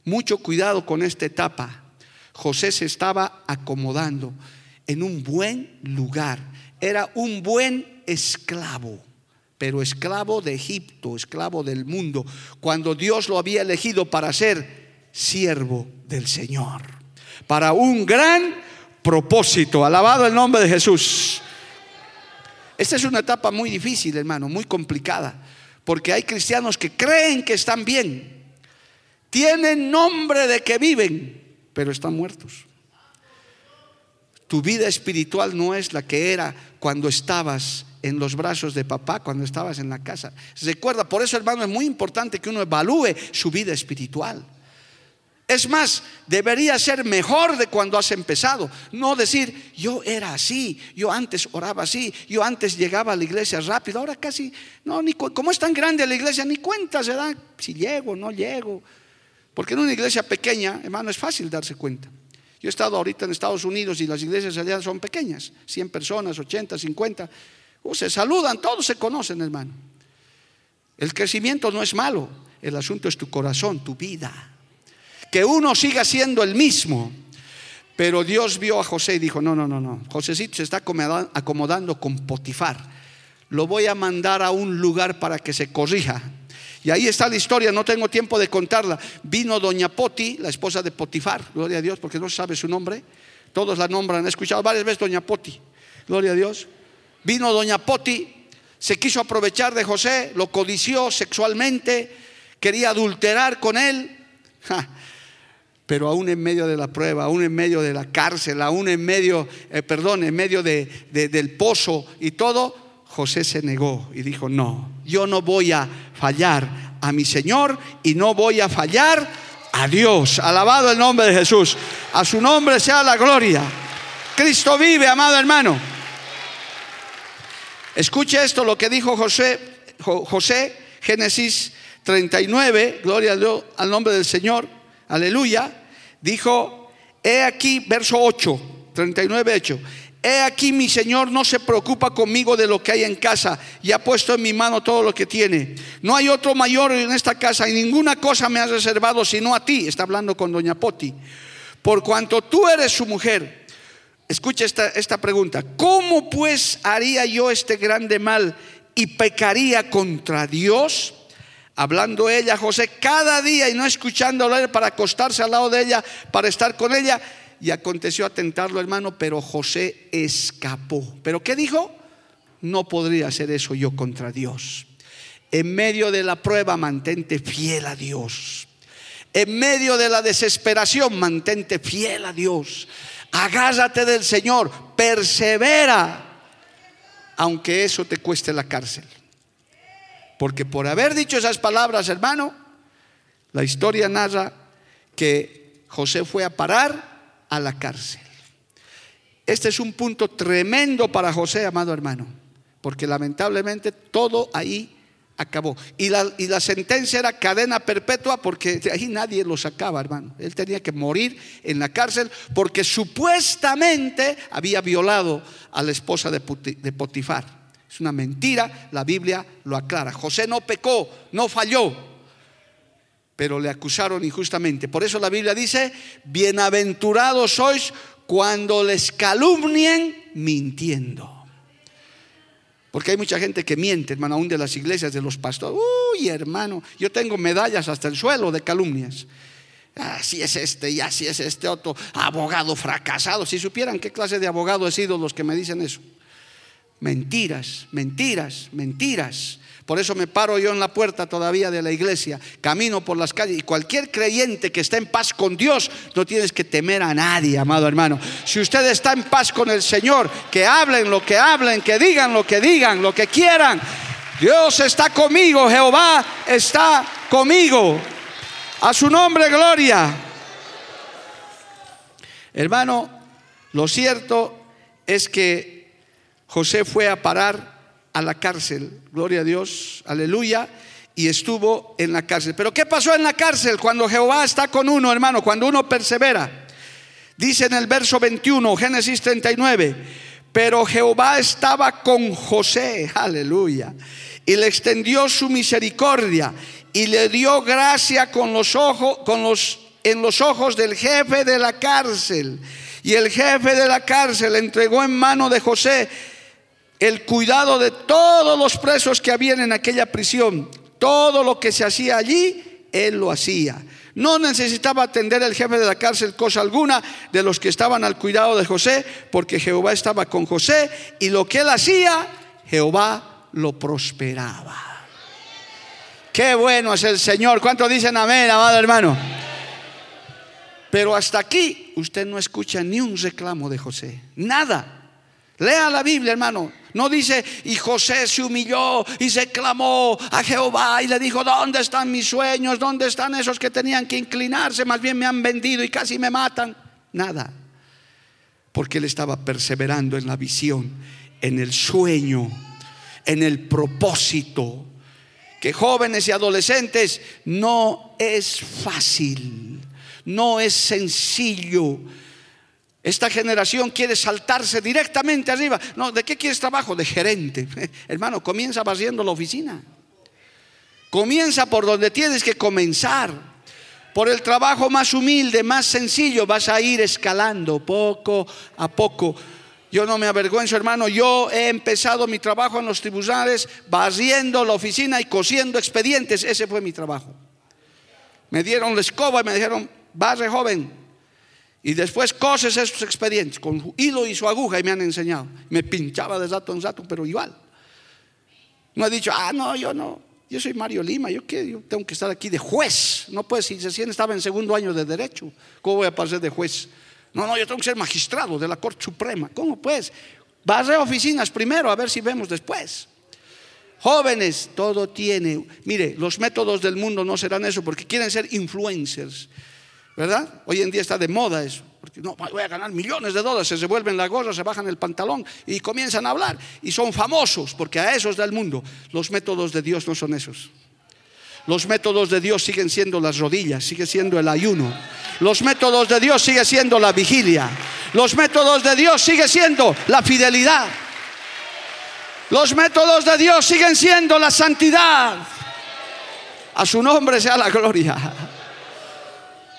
Mucho cuidado con esta etapa José se estaba acomodando en un buen lugar. Era un buen esclavo, pero esclavo de Egipto, esclavo del mundo, cuando Dios lo había elegido para ser siervo del Señor, para un gran propósito. Alabado el nombre de Jesús. Esta es una etapa muy difícil, hermano, muy complicada, porque hay cristianos que creen que están bien, tienen nombre de que viven, pero están muertos. Tu vida espiritual no es la que era cuando estabas en los brazos de papá, cuando estabas en la casa. Recuerda, por eso hermano es muy importante que uno evalúe su vida espiritual. Es más, debería ser mejor de cuando has empezado. No decir, yo era así, yo antes oraba así, yo antes llegaba a la iglesia rápido, ahora casi, no, ni como es tan grande la iglesia, ni cuenta se da si llego o no llego. Porque en una iglesia pequeña, hermano, es fácil darse cuenta. Yo he estado ahorita en Estados Unidos y las iglesias allá son pequeñas, 100 personas, 80, 50. se saludan, todos se conocen, hermano. El crecimiento no es malo, el asunto es tu corazón, tu vida. Que uno siga siendo el mismo. Pero Dios vio a José y dijo, no, no, no, no. Josécito se está acomodando con Potifar. Lo voy a mandar a un lugar para que se corrija y ahí está la historia, no tengo tiempo de contarla. Vino doña Poti, la esposa de Potifar, gloria a Dios, porque no sabe su nombre. Todos la nombran, he escuchado varias veces doña Poti, gloria a Dios. Vino doña Poti, se quiso aprovechar de José, lo codició sexualmente, quería adulterar con él. Pero aún en medio de la prueba, aún en medio de la cárcel, aún en medio, eh, perdón, en medio del pozo y todo, José se negó y dijo, no, yo no voy a fallar a mi Señor y no voy a fallar a Dios. Alabado el nombre de Jesús. A su nombre sea la gloria. Cristo vive, amado hermano. Escuche esto, lo que dijo José, José, Génesis 39, gloria al nombre del Señor, aleluya. Dijo, he aquí, verso 8, 39, hecho He aquí mi Señor no se preocupa conmigo de lo que hay en casa y ha puesto en mi mano todo lo que tiene. No hay otro mayor en esta casa y ninguna cosa me ha reservado sino a ti. Está hablando con doña Poti. Por cuanto tú eres su mujer. Escucha esta, esta pregunta. ¿Cómo pues haría yo este grande mal y pecaría contra Dios? Hablando ella, José, cada día y no escuchándola para acostarse al lado de ella, para estar con ella y aconteció atentarlo, hermano, pero José escapó. ¿Pero qué dijo? No podría hacer eso yo contra Dios. En medio de la prueba, mantente fiel a Dios. En medio de la desesperación, mantente fiel a Dios. Agárrate del Señor, persevera. aunque eso te cueste la cárcel. Porque por haber dicho esas palabras, hermano, la historia narra que José fue a parar a la cárcel. Este es un punto tremendo para José, amado hermano, porque lamentablemente todo ahí acabó. Y la, y la, sentencia era cadena perpetua porque de ahí nadie lo sacaba, hermano. Él tenía que morir en la cárcel porque supuestamente había violado a la esposa de, de Potifar. Es una mentira, la Biblia lo aclara. José no pecó, no falló, pero le acusaron injustamente. Por eso la Biblia dice, bienaventurados sois cuando les calumnien mintiendo. Porque hay mucha gente que miente, hermano, aún de las iglesias, de los pastores. Uy, hermano, yo tengo medallas hasta el suelo de calumnias. Así es este y así es este otro abogado fracasado. Si supieran qué clase de abogado he sido los que me dicen eso. Mentiras, mentiras, mentiras. Por eso me paro yo en la puerta todavía de la iglesia, camino por las calles y cualquier creyente que está en paz con Dios, no tienes que temer a nadie, amado hermano. Si usted está en paz con el Señor, que hablen lo que hablen, que digan lo que digan, lo que quieran. Dios está conmigo, Jehová está conmigo. A su nombre, gloria. Hermano, lo cierto es que José fue a parar a la cárcel, gloria a Dios, aleluya, y estuvo en la cárcel. Pero ¿qué pasó en la cárcel cuando Jehová está con uno, hermano? Cuando uno persevera. Dice en el verso 21, Génesis 39, pero Jehová estaba con José, aleluya, y le extendió su misericordia y le dio gracia con los ojos, con los en los ojos del jefe de la cárcel. Y el jefe de la cárcel entregó en mano de José el cuidado de todos los presos que habían en aquella prisión. Todo lo que se hacía allí, él lo hacía. No necesitaba atender el jefe de la cárcel cosa alguna de los que estaban al cuidado de José, porque Jehová estaba con José y lo que él hacía, Jehová lo prosperaba. Qué bueno es el Señor. ¿Cuánto dicen amén, amado hermano? Pero hasta aquí usted no escucha ni un reclamo de José. Nada. Lea la Biblia, hermano. No dice, y José se humilló y se clamó a Jehová y le dijo, ¿dónde están mis sueños? ¿Dónde están esos que tenían que inclinarse? Más bien me han vendido y casi me matan. Nada. Porque él estaba perseverando en la visión, en el sueño, en el propósito. Que jóvenes y adolescentes no es fácil, no es sencillo esta generación quiere saltarse directamente arriba. No, ¿de qué quieres trabajo? De gerente. Hermano, comienza barriendo la oficina. Comienza por donde tienes que comenzar. Por el trabajo más humilde, más sencillo, vas a ir escalando poco a poco. Yo no me avergüenzo, hermano. Yo he empezado mi trabajo en los tribunales barriendo la oficina y cosiendo expedientes. Ese fue mi trabajo. Me dieron la escoba y me dijeron, barre joven, y después coses esos expedientes con hilo y su aguja y me han enseñado. Me pinchaba de rato en rato, pero igual. No he dicho, ah, no, yo no. Yo soy Mario Lima, yo qué, yo tengo que estar aquí de juez. No puede, si recién estaba en segundo año de derecho, ¿cómo voy a pasar de juez? No, no, yo tengo que ser magistrado de la Corte Suprema. ¿Cómo pues? Barre oficinas primero, a ver si vemos después. Jóvenes, todo tiene. Mire, los métodos del mundo no serán eso porque quieren ser influencers. ¿Verdad? Hoy en día está de moda eso. Porque no, voy a ganar millones de dólares, se vuelven la gorra, se bajan el pantalón y comienzan a hablar. Y son famosos, porque a esos del mundo. Los métodos de Dios no son esos. Los métodos de Dios siguen siendo las rodillas, sigue siendo el ayuno. Los métodos de Dios sigue siendo la vigilia. Los métodos de Dios sigue siendo la fidelidad. Los métodos de Dios siguen siendo la santidad. A su nombre sea la gloria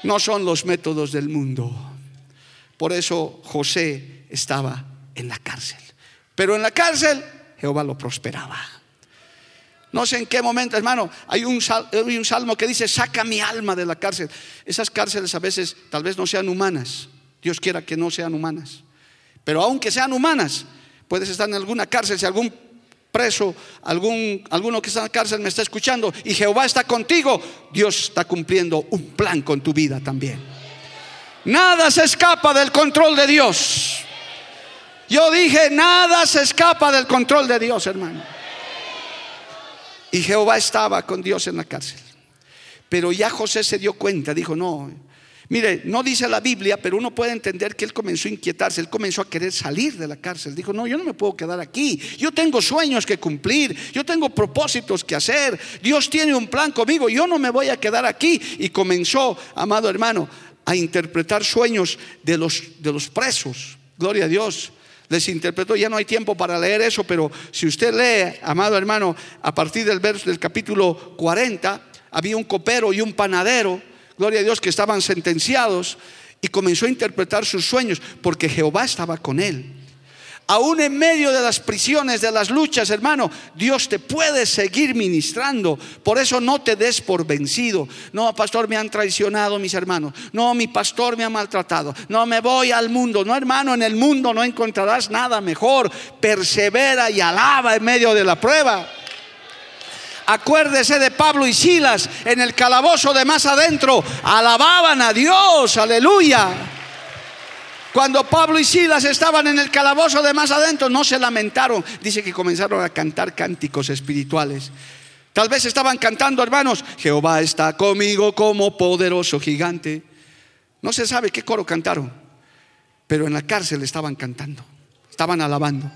no son los métodos del mundo. Por eso José estaba en la cárcel. Pero en la cárcel Jehová lo prosperaba. No sé en qué momento, hermano, hay un, salmo que dice, saca mi alma de la cárcel. Esas cárceles a veces tal vez no sean humanas. Dios quiera que no sean humanas. Pero aunque sean humanas, puedes estar en alguna cárcel. Si algún preso, algún, alguno que está en la cárcel me está escuchando y Jehová está contigo, Dios está cumpliendo un plan con tu vida también. Nada se escapa del control de Dios. Yo dije, nada se escapa del control de Dios, hermano. Y Jehová estaba con Dios en la cárcel. Pero ya José se dio cuenta, dijo, no, Mire, no dice la Biblia, pero uno puede entender que él comenzó a inquietarse, él comenzó a querer salir de la cárcel. Dijo, no, yo no me puedo quedar aquí. Yo tengo sueños que cumplir, yo tengo propósitos que hacer. Dios tiene un plan conmigo, yo no me voy a quedar aquí. Y comenzó, amado hermano, a interpretar sueños de los, de los presos. Gloria a Dios. Les interpretó, ya no hay tiempo para leer eso, pero si usted lee, amado hermano, a partir del verso del capítulo 40, había un copero y un panadero gloria a Dios, que estaban sentenciados y comenzó a interpretar sus sueños porque Jehová estaba con él. Aún en medio de las prisiones, de las luchas, hermano, Dios te puede seguir ministrando. Por eso no te des por vencido. No, pastor, me han traicionado mis hermanos. No, mi pastor me ha maltratado. No, me voy al mundo. No, hermano, en el mundo no encontrarás nada mejor. Persevera y alaba en medio de la prueba. Acuérdese de Pablo y Silas en el calabozo de más adentro. Alababan a Dios, aleluya. Cuando Pablo y Silas estaban en el calabozo de más adentro, no se lamentaron. Dice que comenzaron a cantar cánticos espirituales. Tal vez estaban cantando, hermanos, Jehová está conmigo como poderoso gigante. No se sabe qué coro cantaron, pero en la cárcel estaban cantando, estaban alabando.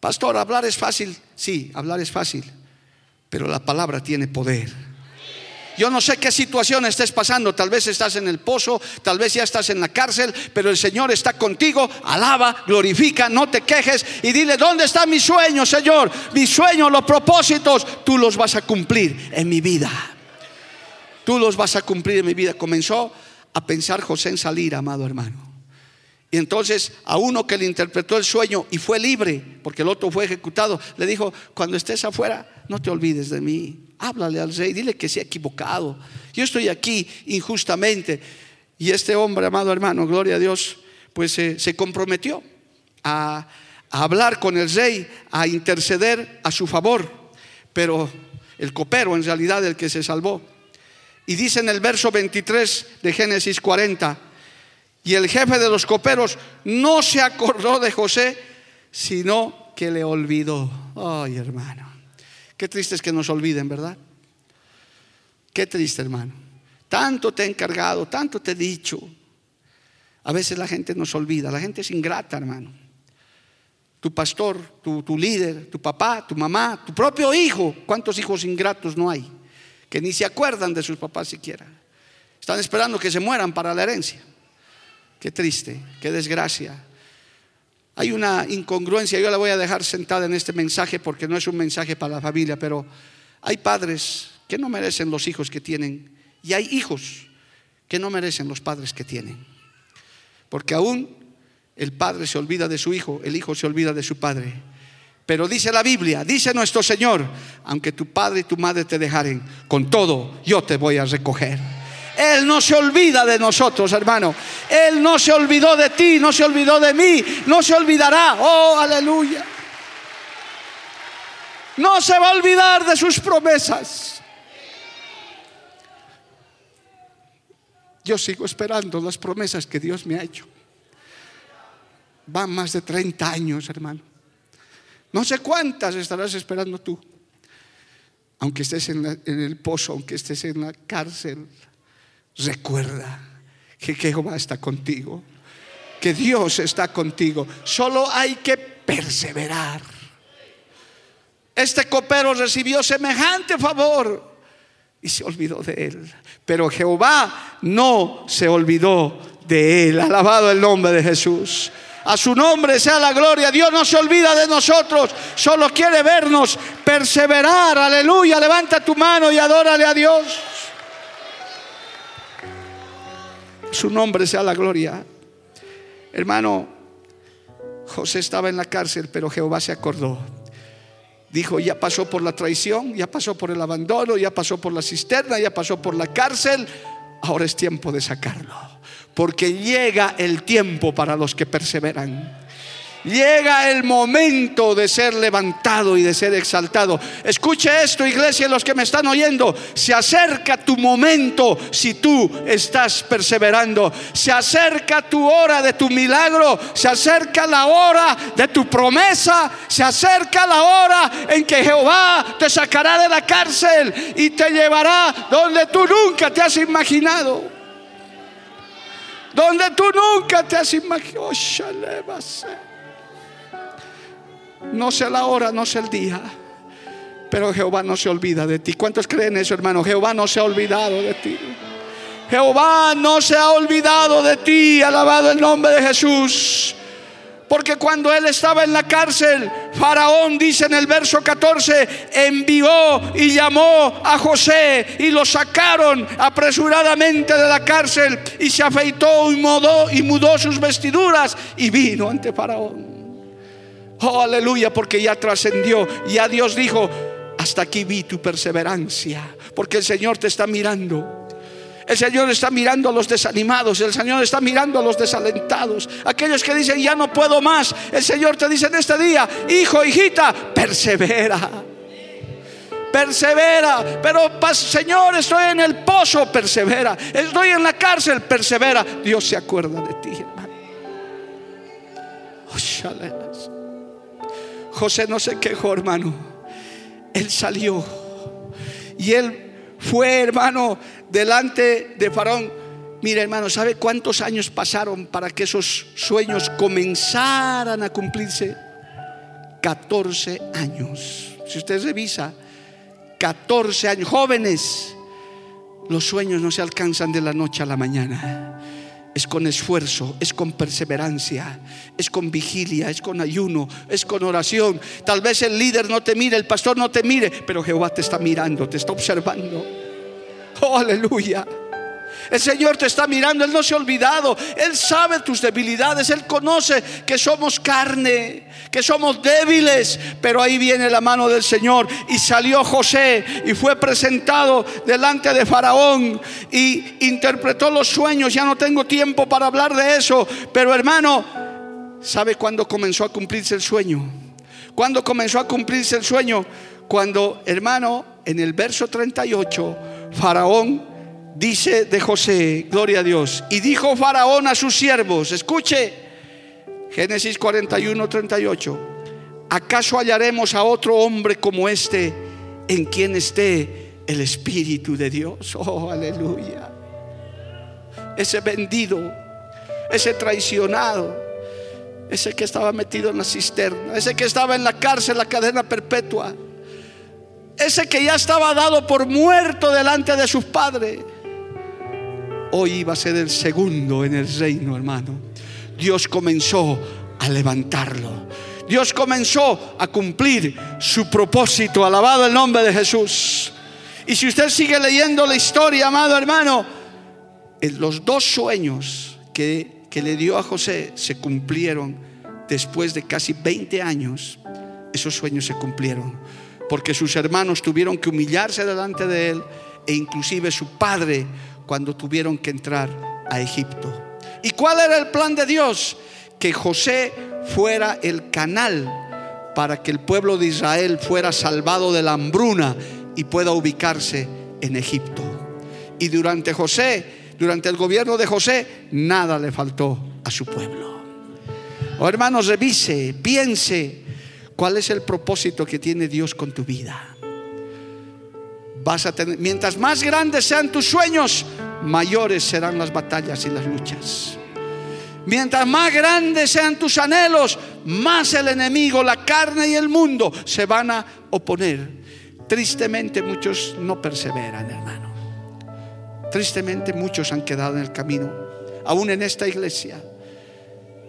Pastor, hablar es fácil. Sí, hablar es fácil, pero la palabra tiene poder. Yo no sé qué situación estés pasando, tal vez estás en el pozo, tal vez ya estás en la cárcel, pero el Señor está contigo, alaba, glorifica, no te quejes y dile, ¿dónde está mi sueño, Señor? Mi sueño, los propósitos, tú los vas a cumplir en mi vida. Tú los vas a cumplir en mi vida. Comenzó a pensar José en salir, amado hermano. Y entonces a uno que le interpretó el sueño y fue libre, porque el otro fue ejecutado, le dijo, cuando estés afuera, no te olvides de mí. Háblale al rey, dile que se ha equivocado. Yo estoy aquí injustamente. Y este hombre, amado hermano, gloria a Dios, pues se comprometió a, a hablar con el rey, a interceder a su favor. Pero el copero en realidad el que se salvó. Y dice en el verso 23 de Génesis 40, y el jefe de los coperos no se acordó de José, sino que le olvidó. Ay, hermano. Qué triste es que nos olviden, ¿verdad? Qué triste, hermano. Tanto te he encargado, tanto te he dicho. A veces la gente nos olvida, la gente es ingrata, hermano. Tu pastor, tu, tu líder, tu papá, tu mamá, tu propio hijo. ¿Cuántos hijos ingratos no hay? Que ni se acuerdan de sus papás siquiera. Están esperando que se mueran para la herencia. Qué triste, qué desgracia. Hay una incongruencia, yo la voy a dejar sentada en este mensaje porque no es un mensaje para la familia, pero hay padres que no merecen los hijos que tienen y hay hijos que no merecen los padres que tienen. Porque aún el padre se olvida de su hijo, el hijo se olvida de su padre. Pero dice la Biblia, dice nuestro Señor, aunque tu padre y tu madre te dejaren, con todo yo te voy a recoger. Él no se olvida de nosotros, hermano. Él no se olvidó de ti, no se olvidó de mí, no se olvidará. Oh, aleluya. No se va a olvidar de sus promesas. Yo sigo esperando las promesas que Dios me ha hecho. Van más de 30 años, hermano. No sé cuántas estarás esperando tú. Aunque estés en, en el pozo, aunque estés en la cárcel, recuerda que Jehová está contigo, que Dios está contigo. Solo hay que perseverar. Este copero recibió semejante favor y se olvidó de él. Pero Jehová no se olvidó de él. Alabado el nombre de Jesús. A su nombre sea la gloria. Dios no se olvida de nosotros. Solo quiere vernos perseverar. Aleluya. Levanta tu mano y adórale a Dios. Su nombre sea la gloria. Hermano, José estaba en la cárcel, pero Jehová se acordó. Dijo, ya pasó por la traición, ya pasó por el abandono, ya pasó por la cisterna, ya pasó por la cárcel. Ahora es tiempo de sacarlo. Porque llega el tiempo para los que perseveran. Llega el momento de ser levantado y de ser exaltado. Escuche esto, iglesia, los que me están oyendo. Se acerca tu momento si tú estás perseverando. Se acerca tu hora de tu milagro. Se acerca la hora de tu promesa. Se acerca la hora en que Jehová te sacará de la cárcel y te llevará donde tú nunca te has imaginado donde tú nunca te has imaginado. No sé la hora, no sé el día, pero Jehová no se olvida de ti. ¿Cuántos creen eso, hermano? Jehová no se ha olvidado de ti. Jehová no se ha olvidado de ti. Alabado el nombre de Jesús. Porque cuando él estaba en la cárcel, Faraón dice en el verso 14, envió y llamó a José y lo sacaron apresuradamente de la cárcel y se afeitó y mudó, y mudó sus vestiduras y vino ante Faraón. Oh, aleluya, porque ya trascendió. Ya Dios dijo, hasta aquí vi tu perseverancia, porque el Señor te está mirando. El Señor está mirando a los desanimados, el Señor está mirando a los desalentados, aquellos que dicen, ya no puedo más. El Señor te dice en este día, hijo, hijita, persevera. Persevera, pero Señor, estoy en el pozo, persevera. Estoy en la cárcel, persevera. Dios se acuerda de ti, hermano. Oh, José no se quejó, hermano. Él salió y él fue, hermano, delante de Faraón. Mira, hermano, ¿sabe cuántos años pasaron para que esos sueños comenzaran a cumplirse? 14 años. Si usted revisa, 14 años. Jóvenes, los sueños no se alcanzan de la noche a la mañana. Es con esfuerzo, es con perseverancia, es con vigilia, es con ayuno, es con oración. Tal vez el líder no te mire, el pastor no te mire, pero Jehová te está mirando, te está observando. Oh, aleluya. El Señor te está mirando, Él no se ha olvidado, Él sabe tus debilidades, Él conoce que somos carne, que somos débiles, pero ahí viene la mano del Señor. Y salió José y fue presentado delante de Faraón y interpretó los sueños, ya no tengo tiempo para hablar de eso, pero hermano, ¿sabe cuándo comenzó a cumplirse el sueño? ¿Cuándo comenzó a cumplirse el sueño? Cuando, hermano, en el verso 38, Faraón dice de José, gloria a Dios, y dijo Faraón a sus siervos, escuche, Génesis 41, 38, ¿acaso hallaremos a otro hombre como este en quien esté el Espíritu de Dios? Oh, aleluya. Ese vendido, ese traicionado, ese que estaba metido en la cisterna, ese que estaba en la cárcel, la cadena perpetua ese que ya estaba dado por muerto delante de sus padres, hoy iba a ser el segundo en el reino, hermano. Dios comenzó a levantarlo. Dios comenzó a cumplir su propósito. Alabado el nombre de Jesús. Y si usted sigue leyendo la historia, amado hermano, los dos sueños que, que le dio a José se cumplieron después de casi 20 años. Esos sueños se cumplieron porque sus hermanos tuvieron que humillarse delante de él e inclusive su padre cuando tuvieron que entrar a Egipto. ¿Y cuál era el plan de Dios? Que José fuera el canal para que el pueblo de Israel fuera salvado de la hambruna y pueda ubicarse en Egipto. Y durante José, durante el gobierno de José, nada le faltó a su pueblo. Oh, hermanos, revise, piense ¿Cuál es el propósito que tiene Dios con tu vida? Mientras más grandes sean tus sueños, mayores serán las batallas y las luchas. Mientras más grandes sean tus anhelos, más el enemigo, la carne y el mundo se van a oponer. Tristemente muchos no perseveran, hermano. Tristemente muchos han quedado en el camino, aún en esta iglesia.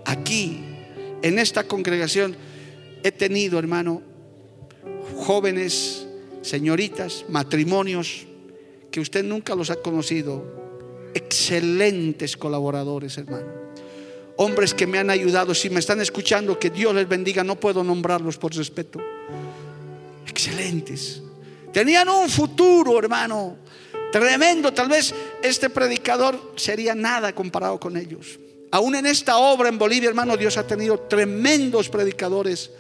Aquí, en esta congregación, he tenido, hermano, jóvenes, señoritas, matrimonios, que usted nunca los ha conocido, excelentes colaboradores, hermano. Hombres que me han ayudado, si me están escuchando, que Dios les bendiga, no puedo nombrarlos por respeto. Excelentes. Tenían un futuro, hermano, tremendo. Tal vez este predicador sería nada comparado con ellos. Aún en esta obra en Bolivia, hermano, Dios ha tenido tremendos predicadores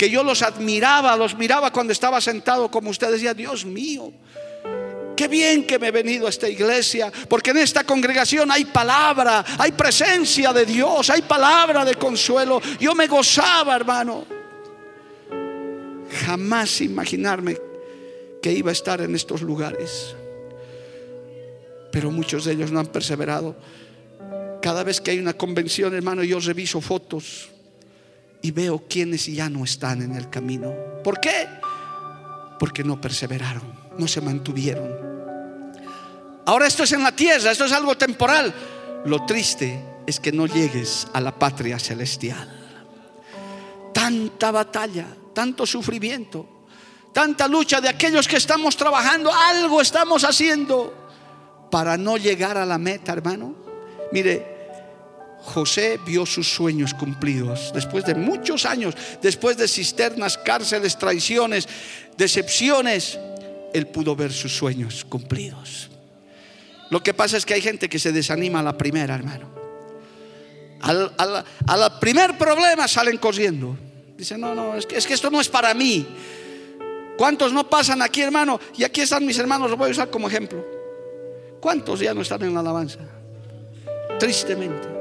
que yo los admiraba, los miraba cuando estaba sentado como usted decía, Dios mío, qué bien que me he venido a esta iglesia, porque en esta congregación hay palabra, hay presencia de Dios, hay palabra de consuelo. Yo me gozaba, hermano. Jamás imaginarme que iba a estar en estos lugares. Pero muchos de ellos no han perseverado. Cada vez que hay una convención, hermano, yo reviso fotos y veo quienes ya no están en el camino. ¿Por qué? Porque no perseveraron, no se mantuvieron. Ahora esto es en la tierra, esto es algo temporal. Lo triste es que no llegues a la patria celestial. Tanta batalla, tanto sufrimiento, tanta lucha de aquellos que estamos trabajando, algo estamos haciendo para no llegar a la meta, hermano. Mire, José vio sus sueños cumplidos. Después de muchos años, después de cisternas, cárceles, traiciones, decepciones, él pudo ver sus sueños cumplidos. Lo que pasa es que hay gente que se desanima a la primera, hermano. A la, primer problema salen corriendo. Dicen, no, no, es que, es que esto no es para mí. ¿Cuántos no pasan aquí, hermano? Y aquí están mis hermanos, los voy a usar como ejemplo. ¿Cuántos ya no están en la alabanza? Tristemente.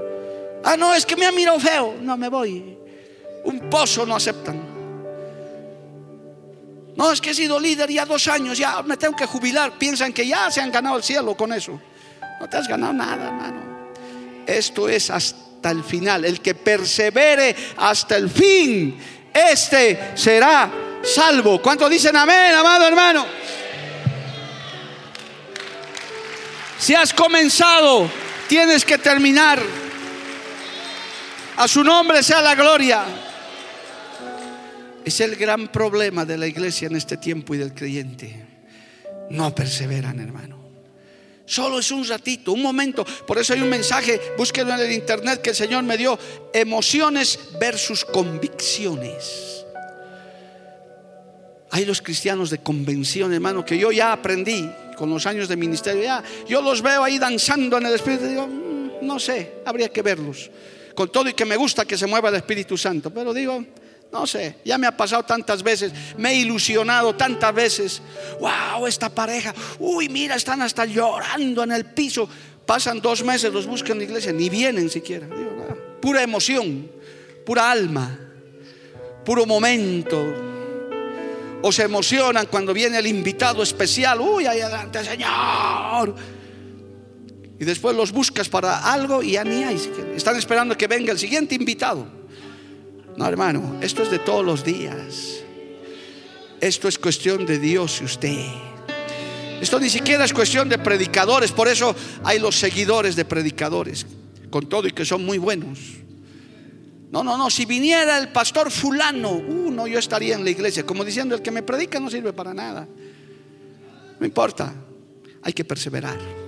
Ah, no, es que me ha mirado feo. No, me voy. Un pozo no aceptan. No, es que he sido líder ya dos años, ya me tengo que jubilar. Piensan que ya se han ganado el cielo con eso. No te has ganado nada, hermano. Esto es hasta el final. El que persevere hasta el fin, este será salvo. ¿Cuánto dicen amén, amado hermano? Si has comenzado, tienes que terminar. A su nombre sea la gloria. Es el gran problema de la iglesia en este tiempo y del creyente. No perseveran, hermano. Solo es un ratito, un momento. Por eso hay un mensaje, búsquenlo en el internet que el Señor me dio. Emociones versus convicciones. Hay los cristianos de convención, hermano, que yo ya aprendí con los años de ministerio. Ya, yo los veo ahí danzando en el Espíritu digo, mm, no sé, habría que verlos con todo y que me gusta que se mueva el Espíritu Santo, pero digo, no sé, ya me ha pasado tantas veces, me he ilusionado tantas veces. Wow, esta pareja, uy, mira, están hasta llorando en el piso. Pasan dos meses, los buscan en la iglesia, ni vienen siquiera. Ah, pura emoción, pura alma, puro momento. O se emocionan cuando viene el invitado especial. Uy, ahí adelante, Señor. Y después los buscas para algo y ya ni hay. Están esperando que venga el siguiente invitado. No, hermano, esto es de todos los días. Esto es cuestión de Dios y usted. Esto ni siquiera es cuestión de predicadores. Por eso hay los seguidores de predicadores. Con todo y que son muy buenos. No, no, no. Si viniera el pastor fulano, uh, yo estaría en la iglesia. Como diciendo, el que me predica no sirve para nada. No importa. Hay que perseverar.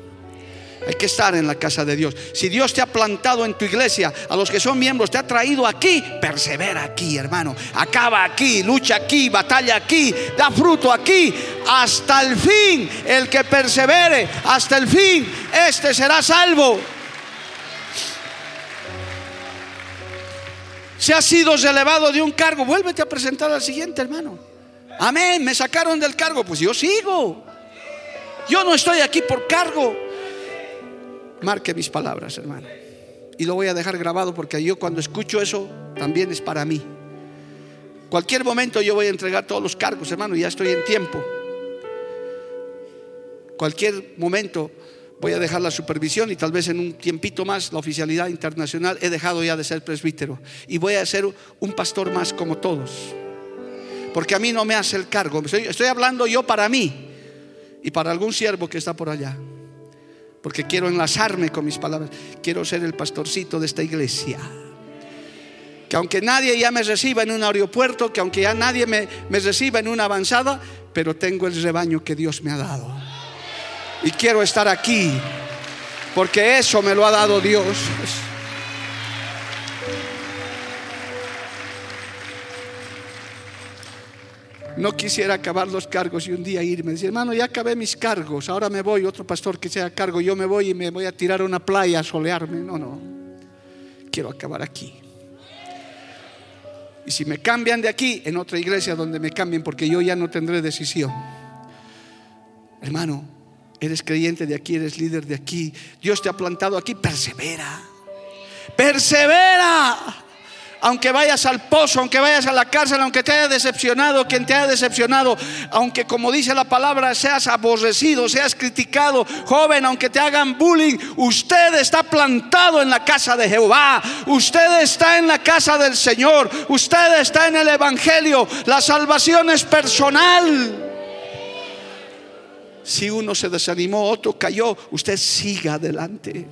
Hay que estar en la casa de Dios. Si Dios te ha plantado en tu iglesia, a los que son miembros, te ha traído aquí, persevera aquí, hermano. Acaba aquí, lucha aquí, batalla aquí, da fruto aquí, hasta el fin. El que persevere hasta el fin, este será salvo. Si has sido relevado de un cargo, vuélvete a presentar al siguiente, hermano. Amén, me sacaron del cargo, pues yo sigo. Yo no estoy aquí por cargo. Marque mis palabras, hermano. Y lo voy a dejar grabado porque yo cuando escucho eso también es para mí. Cualquier momento yo voy a entregar todos los cargos, hermano, ya estoy en tiempo. Cualquier momento voy a dejar la supervisión y tal vez en un tiempito más la oficialidad internacional. He dejado ya de ser presbítero y voy a ser un pastor más como todos. Porque a mí no me hace el cargo. Estoy, estoy hablando yo para mí y para algún siervo que está por allá porque quiero enlazarme con mis palabras. Quiero ser el pastorcito de esta iglesia. Que aunque nadie ya me reciba en un aeropuerto, que aunque ya nadie me, reciba en una avanzada, pero tengo el rebaño que Dios me ha dado. Y quiero estar aquí, porque eso me lo ha dado Dios. No quisiera acabar los cargos y un día irme. Decir, hermano, ya acabé mis cargos, ahora me voy, otro pastor que sea cargo, yo me voy y me voy a tirar a una playa a solearme. No, no. quiero acabar aquí. Y si me cambian de aquí, en otra iglesia donde me cambien, porque yo ya no tendré decisión. Hermano, eres creyente de aquí, eres líder de aquí. Dios te ha plantado aquí, persevera. Persevera aunque vayas al pozo, aunque vayas a la cárcel, aunque te haya decepcionado, quien te haya decepcionado, aunque como dice la palabra seas aborrecido, seas criticado, joven, aunque te hagan bullying, usted está plantado en la casa de Jehová, usted está en la casa del Señor, usted está en el Evangelio, la salvación es personal. Si uno se desanimó, otro cayó, usted siga adelante.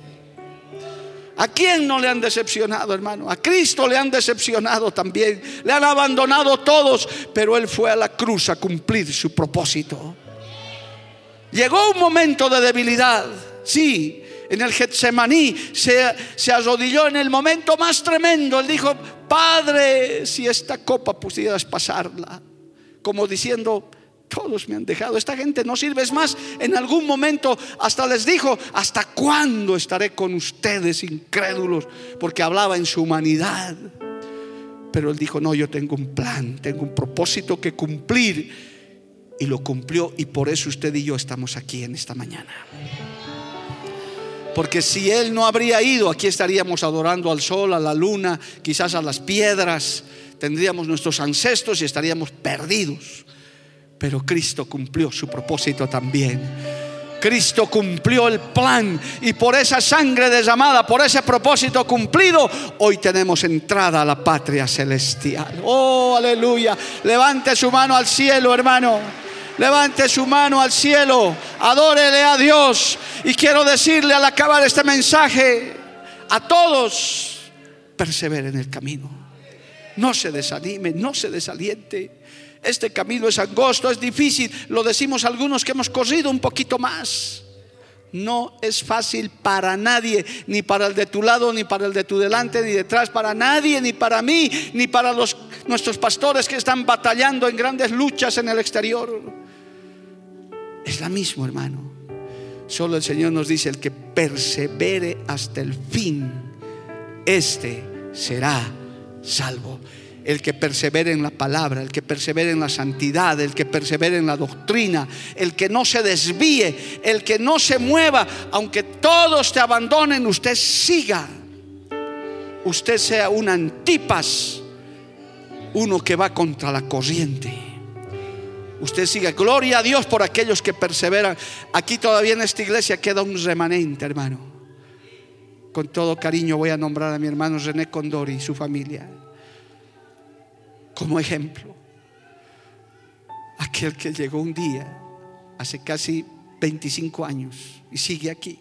¿A quién no le han decepcionado, hermano? A Cristo le han decepcionado también. Le han abandonado todos, pero Él fue a la cruz a cumplir su propósito. Llegó un momento de debilidad, sí. En el Getsemaní se, se arrodilló en el momento más tremendo. Él dijo, Padre, si esta copa pudieras pasarla. Como diciendo, todos me han dejado. Esta gente no sirve. Más, en algún momento hasta les dijo, ¿hasta cuándo estaré con ustedes incrédulos? Porque hablaba en su humanidad. Pero él dijo, no, yo tengo un plan, tengo un propósito que cumplir. Y lo cumplió y por eso usted y yo estamos aquí en esta mañana. Porque si él no habría ido, aquí estaríamos adorando al sol, a la luna, quizás a las piedras, tendríamos nuestros ancestros y estaríamos perdidos. Pero Cristo cumplió su propósito también. Cristo cumplió el plan y por esa sangre derramada, por ese propósito cumplido, hoy tenemos entrada a la patria celestial. Oh, aleluya. Levante su mano al cielo, hermano. Levante su mano al cielo. Adórele a Dios. Y quiero decirle al acabar este mensaje a todos, persevere en el camino. No se desanime, no se desaliente. Este camino es angosto, es difícil. Lo decimos algunos que hemos corrido un poquito más. No es fácil para nadie, ni para el de tu lado, ni para el de tu delante, ni detrás, para nadie, ni para mí, ni para los, nuestros pastores que están batallando en grandes luchas en el exterior. Es la misma, hermano. Solo el Señor nos dice, el que persevere hasta el fin, este será salvo el que persevere en la palabra, el que persevere en la santidad, el que persevere en la doctrina, el que no se desvíe, el que no se mueva, aunque todos te abandonen, usted siga. Usted sea un antipas, uno que va contra la corriente. Usted siga. Gloria a Dios por aquellos que perseveran. Aquí todavía en esta iglesia queda un remanente, hermano. Con todo cariño voy a nombrar a mi hermano René Condori y su familia como ejemplo. Aquel que llegó un día, hace casi 25 años, y sigue aquí.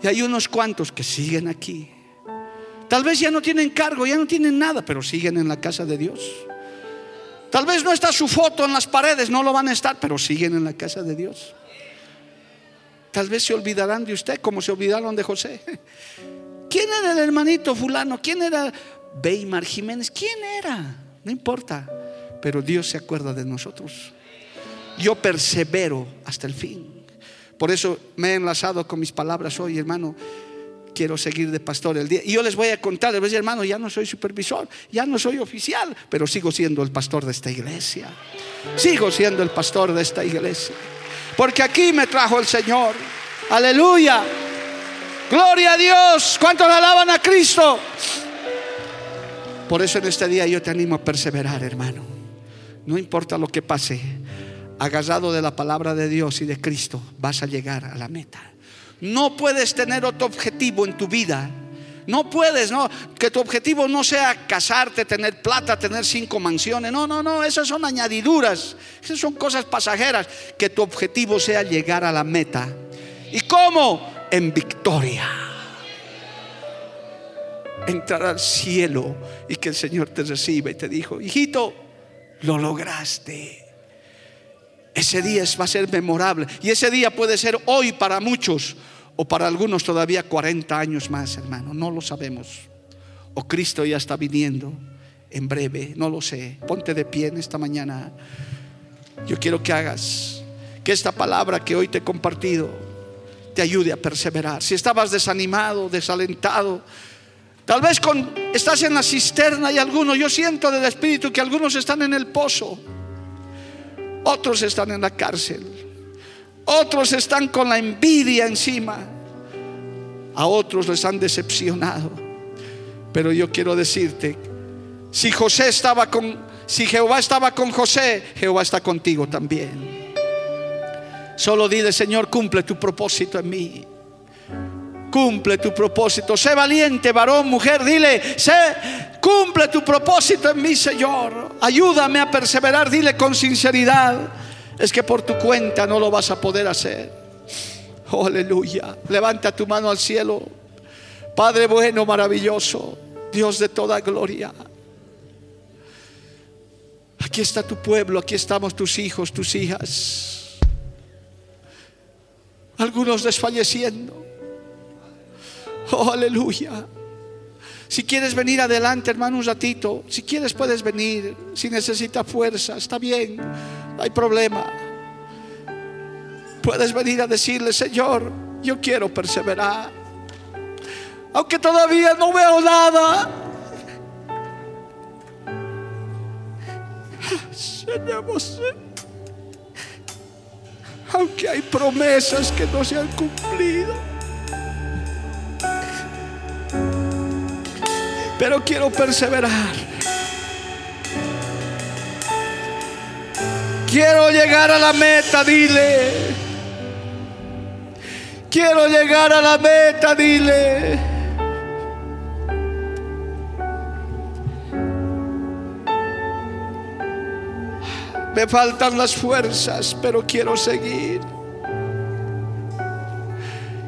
Y hay unos cuantos que siguen aquí. Tal vez ya no tienen cargo, ya no tienen nada, pero siguen en la casa de Dios. Tal vez no está su foto en las paredes, no lo van a estar, pero siguen en la casa de Dios. Tal vez se olvidarán de usted como se olvidaron de José. ¿Quién era el hermanito fulano? ¿Quién era Weimar Jiménez, ¿quién era? No importa, pero Dios se acuerda de nosotros. Yo persevero hasta el fin. Por eso me he enlazado con mis palabras hoy, hermano. Quiero seguir de pastor el día. Y yo les voy a contar, les a hermano, ya no soy supervisor, ya no soy oficial, pero sigo siendo el pastor de esta iglesia. Sigo siendo el pastor de esta iglesia. Porque aquí me trajo el Señor. Aleluya. Gloria a Dios. ¿Cuántos alaban a Cristo? Por eso en este día yo te animo a perseverar, hermano. No importa lo que pase, agarrado de la palabra de Dios y de Cristo, vas a llegar a la meta. No puedes tener otro objetivo en tu vida. No puedes, no, que tu objetivo no sea casarte, tener plata, tener cinco mansiones. No, no, no, esas son añadiduras. Esas son cosas pasajeras. Que tu objetivo sea llegar a la meta. ¿Y cómo? En victoria entrar al cielo y que el Señor te reciba y te dijo, hijito, lo lograste. Ese día va a ser memorable y ese día puede ser hoy para muchos o para algunos todavía 40 años más, hermano, no lo sabemos. O Cristo ya está viniendo en breve, no lo sé. Ponte de pie en esta mañana. Yo quiero que hagas que esta palabra que hoy te he compartido te ayude a perseverar. Si estabas desanimado, desalentado, tal vez con, estás en la cisterna y algunos, yo siento del Espíritu que algunos están en el pozo, otros están en la cárcel, otros están con la envidia encima, a otros les han decepcionado. Pero yo quiero decirte, si José estaba con, si Jehová estaba con José, Jehová está contigo también. Solo dile, Señor, cumple tu propósito en mí. Cumple tu propósito. Sé valiente, varón, mujer. Dile, sé, cumple tu propósito en mí, Señor. Ayúdame a perseverar. Dile con sinceridad. Es que por tu cuenta no lo vas a poder hacer. Oh, aleluya. Levanta tu mano al cielo. Padre bueno, maravilloso. Dios de toda gloria. Aquí está tu pueblo, aquí estamos tus hijos, tus hijas algunos desfalleciendo. Oh, aleluya. Si quieres venir adelante, hermano, un ratito, si quieres puedes venir, si necesitas fuerza, está bien, no hay problema. Puedes venir a decirle, Señor, yo quiero perseverar. Aunque todavía no veo nada. aunque hay promesas que no se han cumplido. Pero quiero perseverar. Quiero llegar a la meta, dile. Quiero llegar a la meta, dile. Me faltan las fuerzas, pero quiero seguir.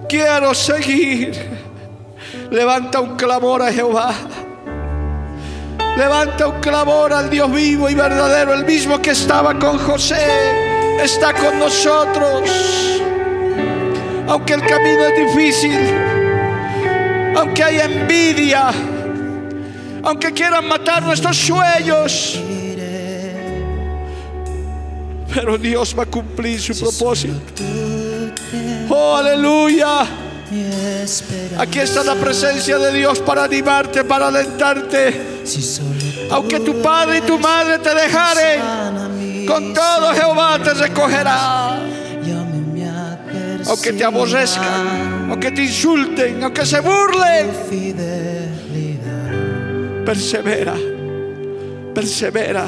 Quiero seguir. Levanta un clamor a Jehová. Levanta un clamor al Dios vivo y verdadero, el mismo que estaba con José, está con nosotros. Aunque el camino es difícil, aunque hay envidia, aunque quieran matar nuestros sueños, pero Dios va a cumplir su propósito. Oh, aleluya. Aquí está la presencia de Dios para animarte, para alentarte. Aunque tu padre y tu madre te dejaren, con todo Jehová te recogerá. Aunque te aborrezcan, aunque te insulten, aunque se burlen, persevera, persevera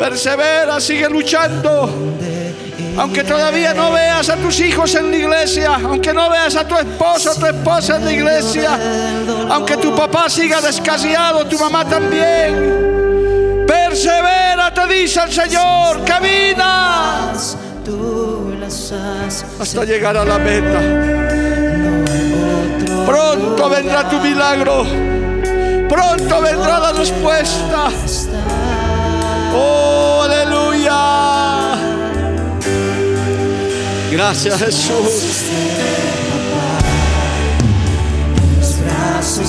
Persevera, sigue luchando. Aunque todavía no veas a tus hijos en la iglesia, aunque no veas a tu esposo o tu esposa en la iglesia, aunque tu papá siga descasiado, tu mamá también. Persevera, te dice el Señor, camina hasta llegar a la meta. Pronto vendrá tu milagro, pronto vendrá la respuesta. Oh, aleluya. Gracias Jesús. En los brazos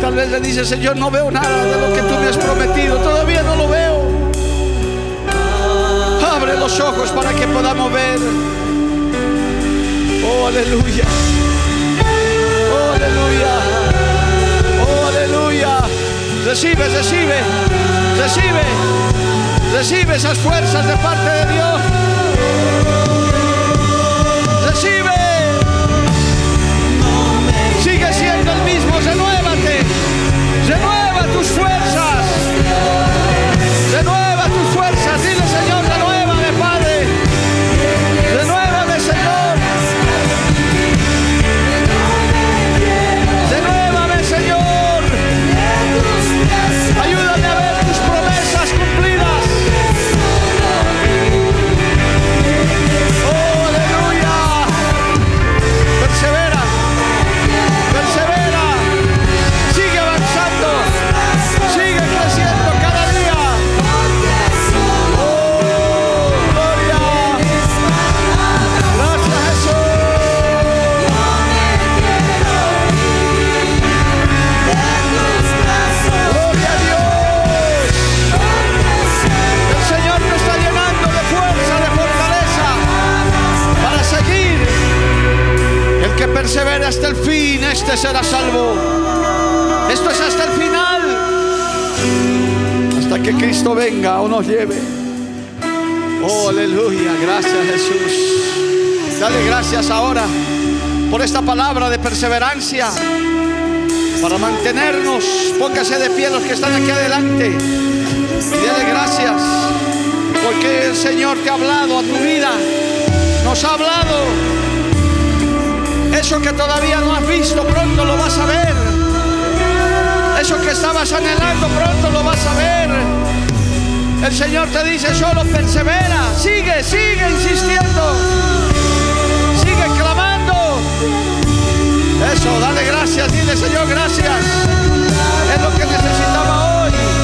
Tal vez le dice, Señor, no veo nada de lo que tú me has prometido. Todavía no lo veo. Abre los ojos para que podamos ver. Oh, aleluya. Oh, aleluya. Oh, aleluya. Recibe, recibe, recibe. Recibe esas fuerzas de parte de Dios. Recibe. Renuévate. Renueva tus fuerzas. Persevera hasta el fin, este será salvo. Esto es hasta el final. Hasta que Cristo venga o nos lleve. Oh, aleluya. Gracias Jesús. Dale gracias ahora por esta palabra de perseverancia para mantenernos. Póngase de pie los que están aquí adelante. Dale gracias porque el Señor te ha hablado a tu vida. Nos ha hablado. Eso que todavía no has visto, pronto lo vas a ver. Eso que estabas anhelando, pronto lo vas a ver. El Señor te dice, solo persevera, sigue, sigue insistiendo, sigue clamando. Eso, dale gracias, dile Señor, gracias. Es lo que necesitaba hoy.